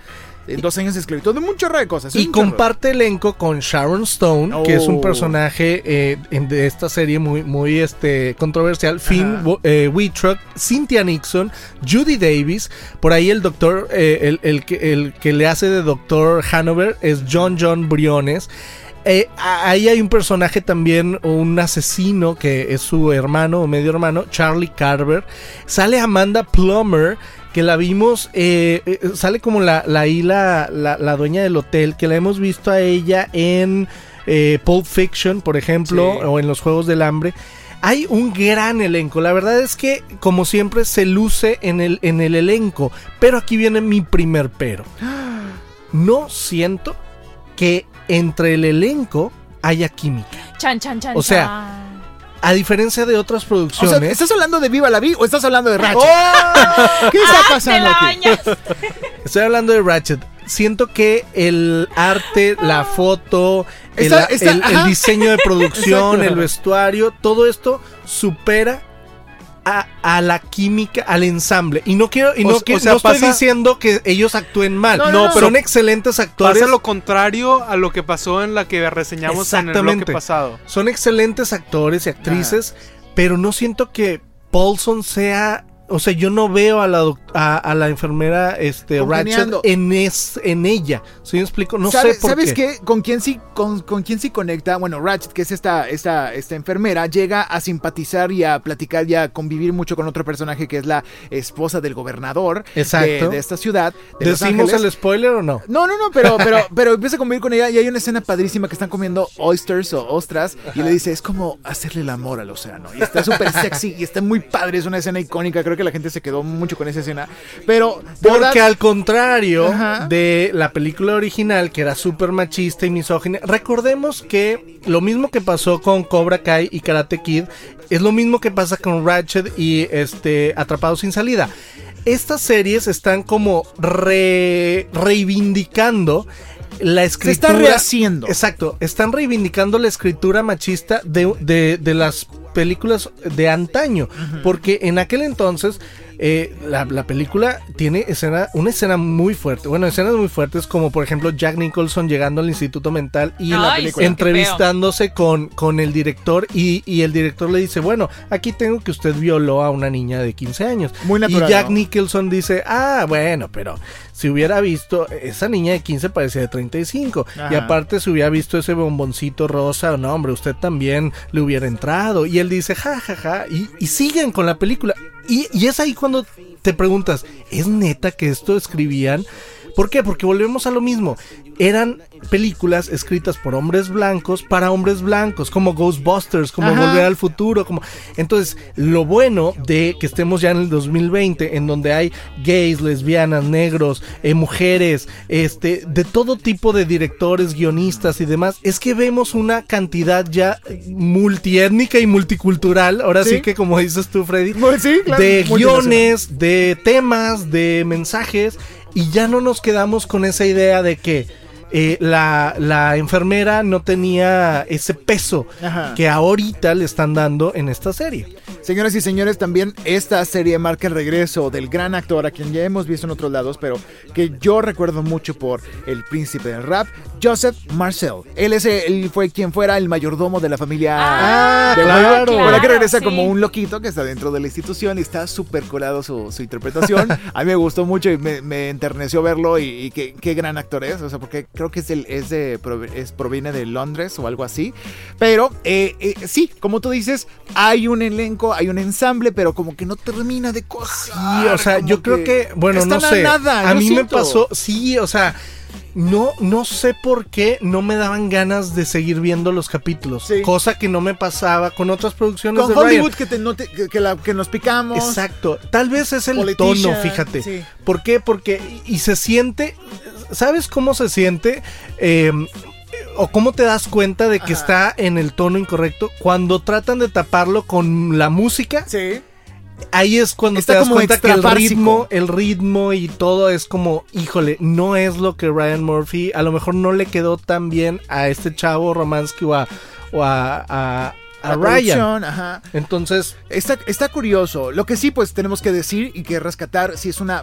En dos años de esclavitud, de un chorro de cosas. Y chorro. comparte elenco con Sharon Stone, que es un Oh. personaje eh, de esta serie muy, muy este, controversial. Finn eh, Wittrock, Cynthia Nixon, Judy Davis. Por ahí el doctor, eh, el, el que, el que le hace de doctor Hanover es John John Briones. Eh, ahí hay un personaje también, un asesino que es su hermano o medio hermano, Charlie Carver. Sale Amanda Plummer, que la vimos, eh, eh, sale como la, la, ahí la, la, la dueña del hotel, que la hemos visto a ella en eh, Pulp Fiction, por ejemplo, Sí. o en los Juegos del Hambre. Hay un gran elenco. La verdad es que, como siempre, se luce en el, en el elenco. Pero aquí viene mi primer pero. No siento que entre el elenco haya química. Chan, chan, chan. O sea, chan. A diferencia de otras O producciones. sea, ¿estás hablando de Viva la Vi o estás hablando de Ratchet? ¡Oh! ¿Qué está ¡Ah, pasando aquí? [laughs] Estoy hablando de Ratchet. Siento que el arte, la foto, el, diseño de producción, el vestuario, todo esto supera a, a la química, al ensamble. Y no quiero, y O no, quiero- o sea, no estoy diciendo que ellos actúen mal. No, No, no, no. son excelentes actores. Pasa lo contrario a lo que pasó en la que reseñamos en el bloque pasado. Son excelentes actores y actrices, pero no siento que Paulson sea. O sea, yo no veo a la, a, a la enfermera este, Ratchet en, es, en ella. ¿Sí me explico? No ¿Sabe- sé por ¿Sabes qué. qué? ¿Con quién sí, con, con quién sí conecta? Bueno, Ratchet, que es esta, esta, esta enfermera, llega a simpatizar y a platicar y a convivir mucho con otro personaje que es la esposa del gobernador de, Exacto. de esta ciudad. De ¿Decimos el spoiler o no? No, no, no, pero, pero, pero empieza a convivir con ella y hay una escena padrísima que están comiendo oysters o ostras y le dice, es como hacerle el amor al océano. Y está súper sexy y está muy padre, es una escena icónica, creo que la gente se quedó mucho con esa escena. Pero, Porque verdad- al contrario Ajá. de la película original, que era súper machista y misógina, recordemos que lo mismo que pasó con Cobra Kai y Karate Kid, es lo mismo que pasa con Ratchet y este Atrapado sin salida. Estas series están como re- reivindicando la se escritura. está rehaciendo. Exacto, están reivindicando la escritura machista de, de- de las películas de antaño, porque en aquel entonces eh, la, la película tiene escena, una escena muy fuerte. Bueno, escenas muy fuertes como por ejemplo Jack Nicholson llegando al Instituto Mental y Ay, sí, entrevistándose con, con el director y, y el director le dice, bueno, aquí tengo que usted violó a una niña de 15 años. Muy natural, Y Jack ¿no? Nicholson dice, ah, bueno, pero si hubiera visto, esa niña de 15 parecía de 35. Y Ajá. aparte si hubiera visto ese bomboncito rosa, no, hombre, usted también le hubiera entrado. Y él dice, ja, ja, ja. Y, y siguen con la película. Y, y es ahí cuando te preguntas, ¿es neta que esto escribían? ¿Por qué? Porque volvemos a lo mismo. Eran películas escritas por hombres blancos para hombres blancos, como Ghostbusters, como Ajá. Volver al Futuro, como entonces lo bueno de que estemos ya en el 2020, en donde hay gays, lesbianas, negros, eh, mujeres, este, de todo tipo de directores, guionistas y demás, es que vemos una cantidad ya multiétnica y multicultural. Ahora sí, Sí. que como dices tú, Freddy, sí, claro, de guiones, de temas, de mensajes, y ya no nos quedamos con esa idea de que eh, la, la enfermera no tenía ese peso Ajá. que ahorita le están dando en esta serie. Señoras y señores, también esta serie marca el regreso del gran actor a quien ya hemos visto en otros lados, pero que yo recuerdo mucho por el príncipe del rap, Joseph Marcel. Él, es, él fue quien fuera el mayordomo de la familia Ah, de claro. Wayne. Ahora que regresa sí. como un loquito que está dentro de la institución y está súper colado su, su interpretación. [laughs] A mí me gustó mucho y me, me enterneció verlo y, y qué, qué gran actor es. O sea, porque creo que es, el, es de, es, proviene de Londres o algo así. Pero eh, eh, sí, como tú dices, hay un elenco, hay un ensamble, pero como que no termina de cosas. Sí, o sea, yo creo que, bueno, no sé. nada, a mí me pasó, sí, o sea, no, no sé por qué no me daban ganas de seguir viendo los capítulos. Sí. Cosa que no me pasaba con otras producciones Con de Ryan. Hollywood que, te- no te- que, que la- que nos picamos. Exacto. Tal vez es el Politician, tono, fíjate. sí. ¿Por qué? Porque y se siente, ¿sabes cómo se siente? Eh, o cómo te das cuenta de que Ajá. está en el tono incorrecto cuando tratan de taparlo con la música. Sí. Ahí es cuando Está te das cuenta que el ritmo, el ritmo y todo es como, híjole, no es lo que Ryan Murphy, a lo mejor no le quedó tan bien a este chavo Romansky o a, o a, a- a Ryan. ajá. Entonces, Está, está curioso. Lo que sí, pues tenemos que decir y que rescatar si es una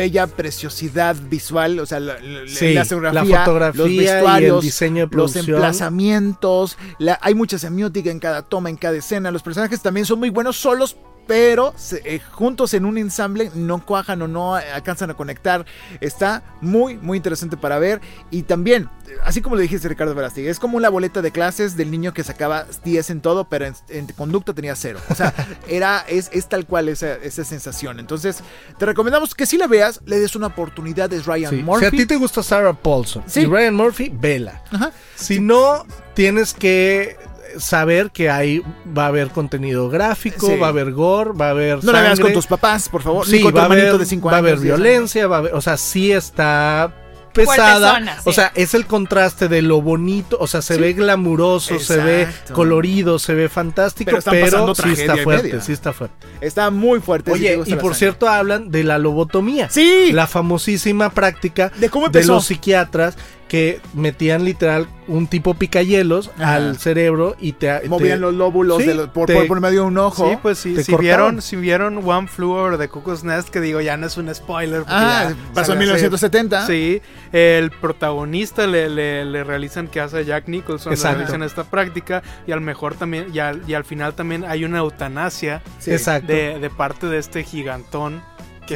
bella preciosidad visual, o sea, la, la- Sí, la escenografía, la fotografía los y el diseño de los emplazamientos, la- hay mucha semiótica en cada toma, en cada escena. Los personajes también son muy buenos solos, pero eh, juntos en un ensamble no cuajan o no eh, alcanzan a conectar. Está muy, muy interesante para ver. Y también, eh, así como le dijiste Ricardo Verástegui, es como la boleta de clases del niño que sacaba 10 en todo, pero en, en conducta tenía cero. O sea, [laughs] era, es, es tal cual esa, esa sensación. Entonces, te recomendamos que si la veas, le des una oportunidad. Es Ryan sí, si Murphy. a ti te gusta Sarah Paulson Sí. y Ryan Murphy, vela. Ajá. Si no, tienes que saber que ahí va a haber contenido gráfico, Sí. va a haber gore, va a haber No la veas con tus papás, por favor. Sí, ni con tu va haber, de 5 va a años. haber 10 años. violencia, va a haber, o sea, sí está pesada, sí. o sea, es el contraste de lo bonito, o sea, se Sí. ve glamuroso, se ve colorido, se ve fantástico, Pero sí está fuerte, sí está fuerte. Está muy fuerte. Oye, y por sangre. cierto hablan de la lobotomía. Sí. La famosísima práctica ¿De cómo de empezó? los psiquiatras que metían literal un tipo picahielos Ajá. al cerebro y te Movían te- los lóbulos Sí, de los- por, te- por, por medio de un ojo. Sí, pues sí, Te si cortaban. vieron, si vieron One Flew Over the Cuckoo's Nest, que digo, ya no es un spoiler. porque Ah, ya pasó en sale hace- 1970. Sí, el protagonista le, le, le realizan que hace Jack Nicholson, le Exacto. realizan esta práctica y al mejor también, y al, y al final también hay una eutanasia Sí. Exacto. de, de parte de este gigantón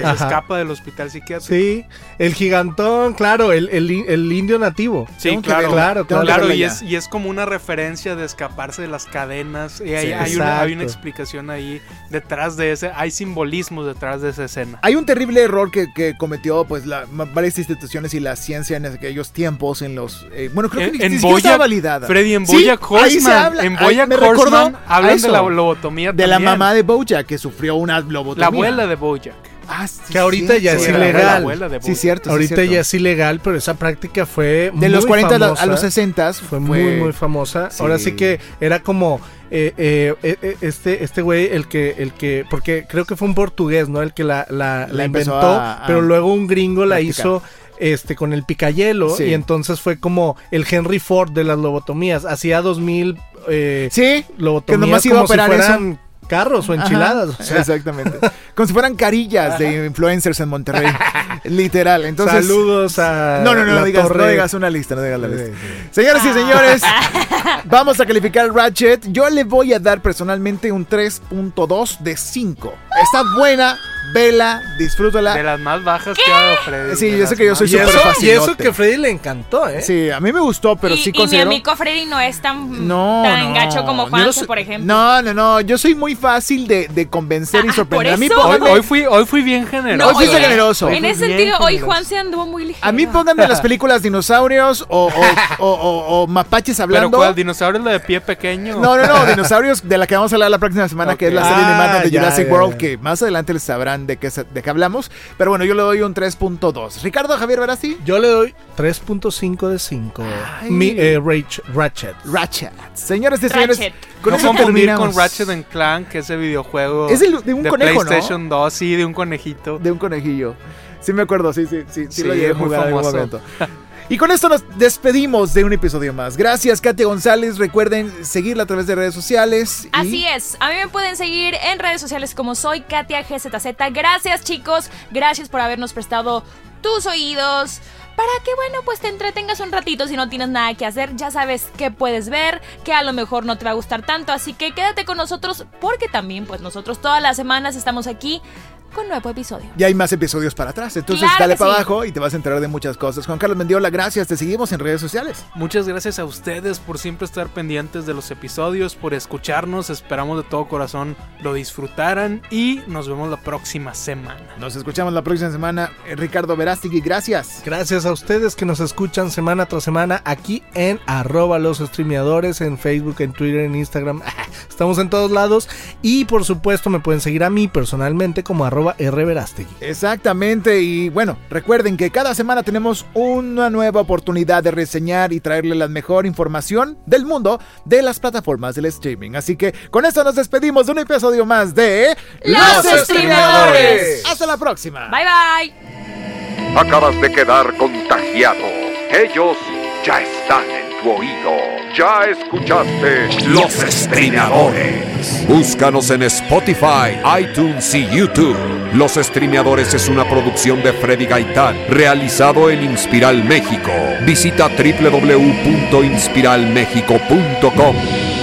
que se Ajá. escapa del hospital psiquiátrico. Sí, el gigantón, claro, el, el, el indio nativo. Sí, Tengo que claro, claro, Claro, y es, y es como una referencia de escaparse de las cadenas. Y hay, Sí, hay una, hay una exacto. explicación ahí detrás de ese, hay simbolismos detrás de esa escena. Hay un terrible error que, que cometió pues la, varias instituciones y la ciencia en aquellos tiempos en los eh, bueno creo que En- ni, en ni estaba validada. Freddy, en Sí, ahí se Horseman, habla, en ahí Bojack me recordó Horseman a hablan de la lobotomía de la mamá de Bojack que sufrió una La lobotomía. abuela de Bojack. Ah, sí, Que ahorita ya es ilegal. Sí, cierto. sí, Ahorita cierto. ya es ilegal, pero esa práctica fue de los muy 40 a a los 60 fue muy muy famosa. Sí. Ahora sí que era como eh, eh, eh, este este güey el que el que porque creo que fue un portugués, ¿no? El que la, la, La la empezó inventó, a- a pero luego un gringo la practicar. hizo este con el picayelo Sí. y entonces fue como el Henry Ford de las lobotomías. Hacía 2000 eh, Sí, lobotomías que nomás iba a como si operar carros o enchiladas. o sea, Exactamente. [laughs] Como si fueran carillas de influencers en Monterrey. [laughs] Literal. Entonces. saludos a. No, no, no, la no digas, no digas una lista, no digas la lista. Sí, sí. Señoras y señores, [laughs] vamos a calificar Ratchet. Yo le voy a dar personalmente un 3.2 de 5. Está buena, vela, disfrútala. De las más bajas que ha dado Freddy. Sí, de yo sé que yo soy Y súper y eso que Freddy le encantó, ¿eh? Sí, a mí me gustó, pero y, sí y mi considero... amigo Freddy no es tan, No, tan no. gacho como no soy- por ejemplo. No, no, no. Yo soy muy fácil de, de convencer y Ah, sorprender. por A mí eso. Hoy, pónganme, hoy fui, hoy fui bien generoso. Hoy fuiste oye, generoso. En ese sentido, hoy. Juan se anduvo muy ligero. a mí pónganme las películas dinosaurios o, o, o- o- o mapaches Pero hablando. ¿cuál? ¿Dinosaurio es la de pie pequeño? No, no, no, dinosaurios de la que vamos a hablar la próxima semana, que es la serie Ah, animada de ya, Jurassic World, que más adelante les sabrán de qué, se- de qué hablamos. Pero bueno, yo le doy un 3.2. Ricardo Javier Verasti, Yo le doy 3.5 de 5. Ay. Mi eh, Rach- Ratchet. Ratchet. Señores y señores, Ratchet. con no confundir con Ratchet and Clank, ese videojuego Es el de un conejo, ¿no? PlayStation 2, sí, de un conejito. De un conejillo. Sí me acuerdo, sí, sí, sí, sí, Sí, lo llegué a muy jugar en algún famoso. momento. [laughs] Y con esto nos despedimos de un episodio más. Gracias, Katia González. Recuerden seguirla a través de redes sociales. Así es, a mí me pueden seguir en redes sociales como soy Katia GZZ. Gracias chicos, gracias por habernos prestado tus oídos. Para que, bueno, pues te entretengas un ratito si no tienes nada que hacer. Ya sabes qué puedes ver, que a lo mejor no te va a gustar tanto. Así que quédate con nosotros porque también, pues nosotros todas las semanas estamos aquí con nuevo episodio. Y hay más episodios para atrás. Entonces Claro dale para sí. abajo y te vas a enterar de muchas cosas. Juan Carlos Mendiola, gracias. Te seguimos en redes sociales. Muchas gracias a ustedes por siempre estar pendientes de los episodios, por escucharnos. Esperamos de todo corazón lo disfrutaran y nos vemos la próxima semana. Nos escuchamos la próxima semana. Eh, Ricardo Verástegui, gracias. Gracias a ustedes que nos escuchan semana tras semana aquí en arroba los streameadores, en Facebook, en Twitter, en Instagram. [laughs] Estamos en todos lados. Y por supuesto me pueden seguir a mí personalmente como arroba rverastegui. Exactamente, y bueno, recuerden que cada semana tenemos una nueva oportunidad de reseñar y traerle la mejor información del mundo de las plataformas del streaming. Así que con esto nos despedimos de un episodio más de Los Streamadores. Hasta la próxima. Bye bye. Acabas de quedar contagiado. Ellos ya están en oído. Ya escuchaste Los Streamadores. Búscanos en Spotify, iTunes y YouTube. Los Streamadores es una producción de Freddy Gaitán, realizado en Inspiral México. Visita www.inspiralmexico.com.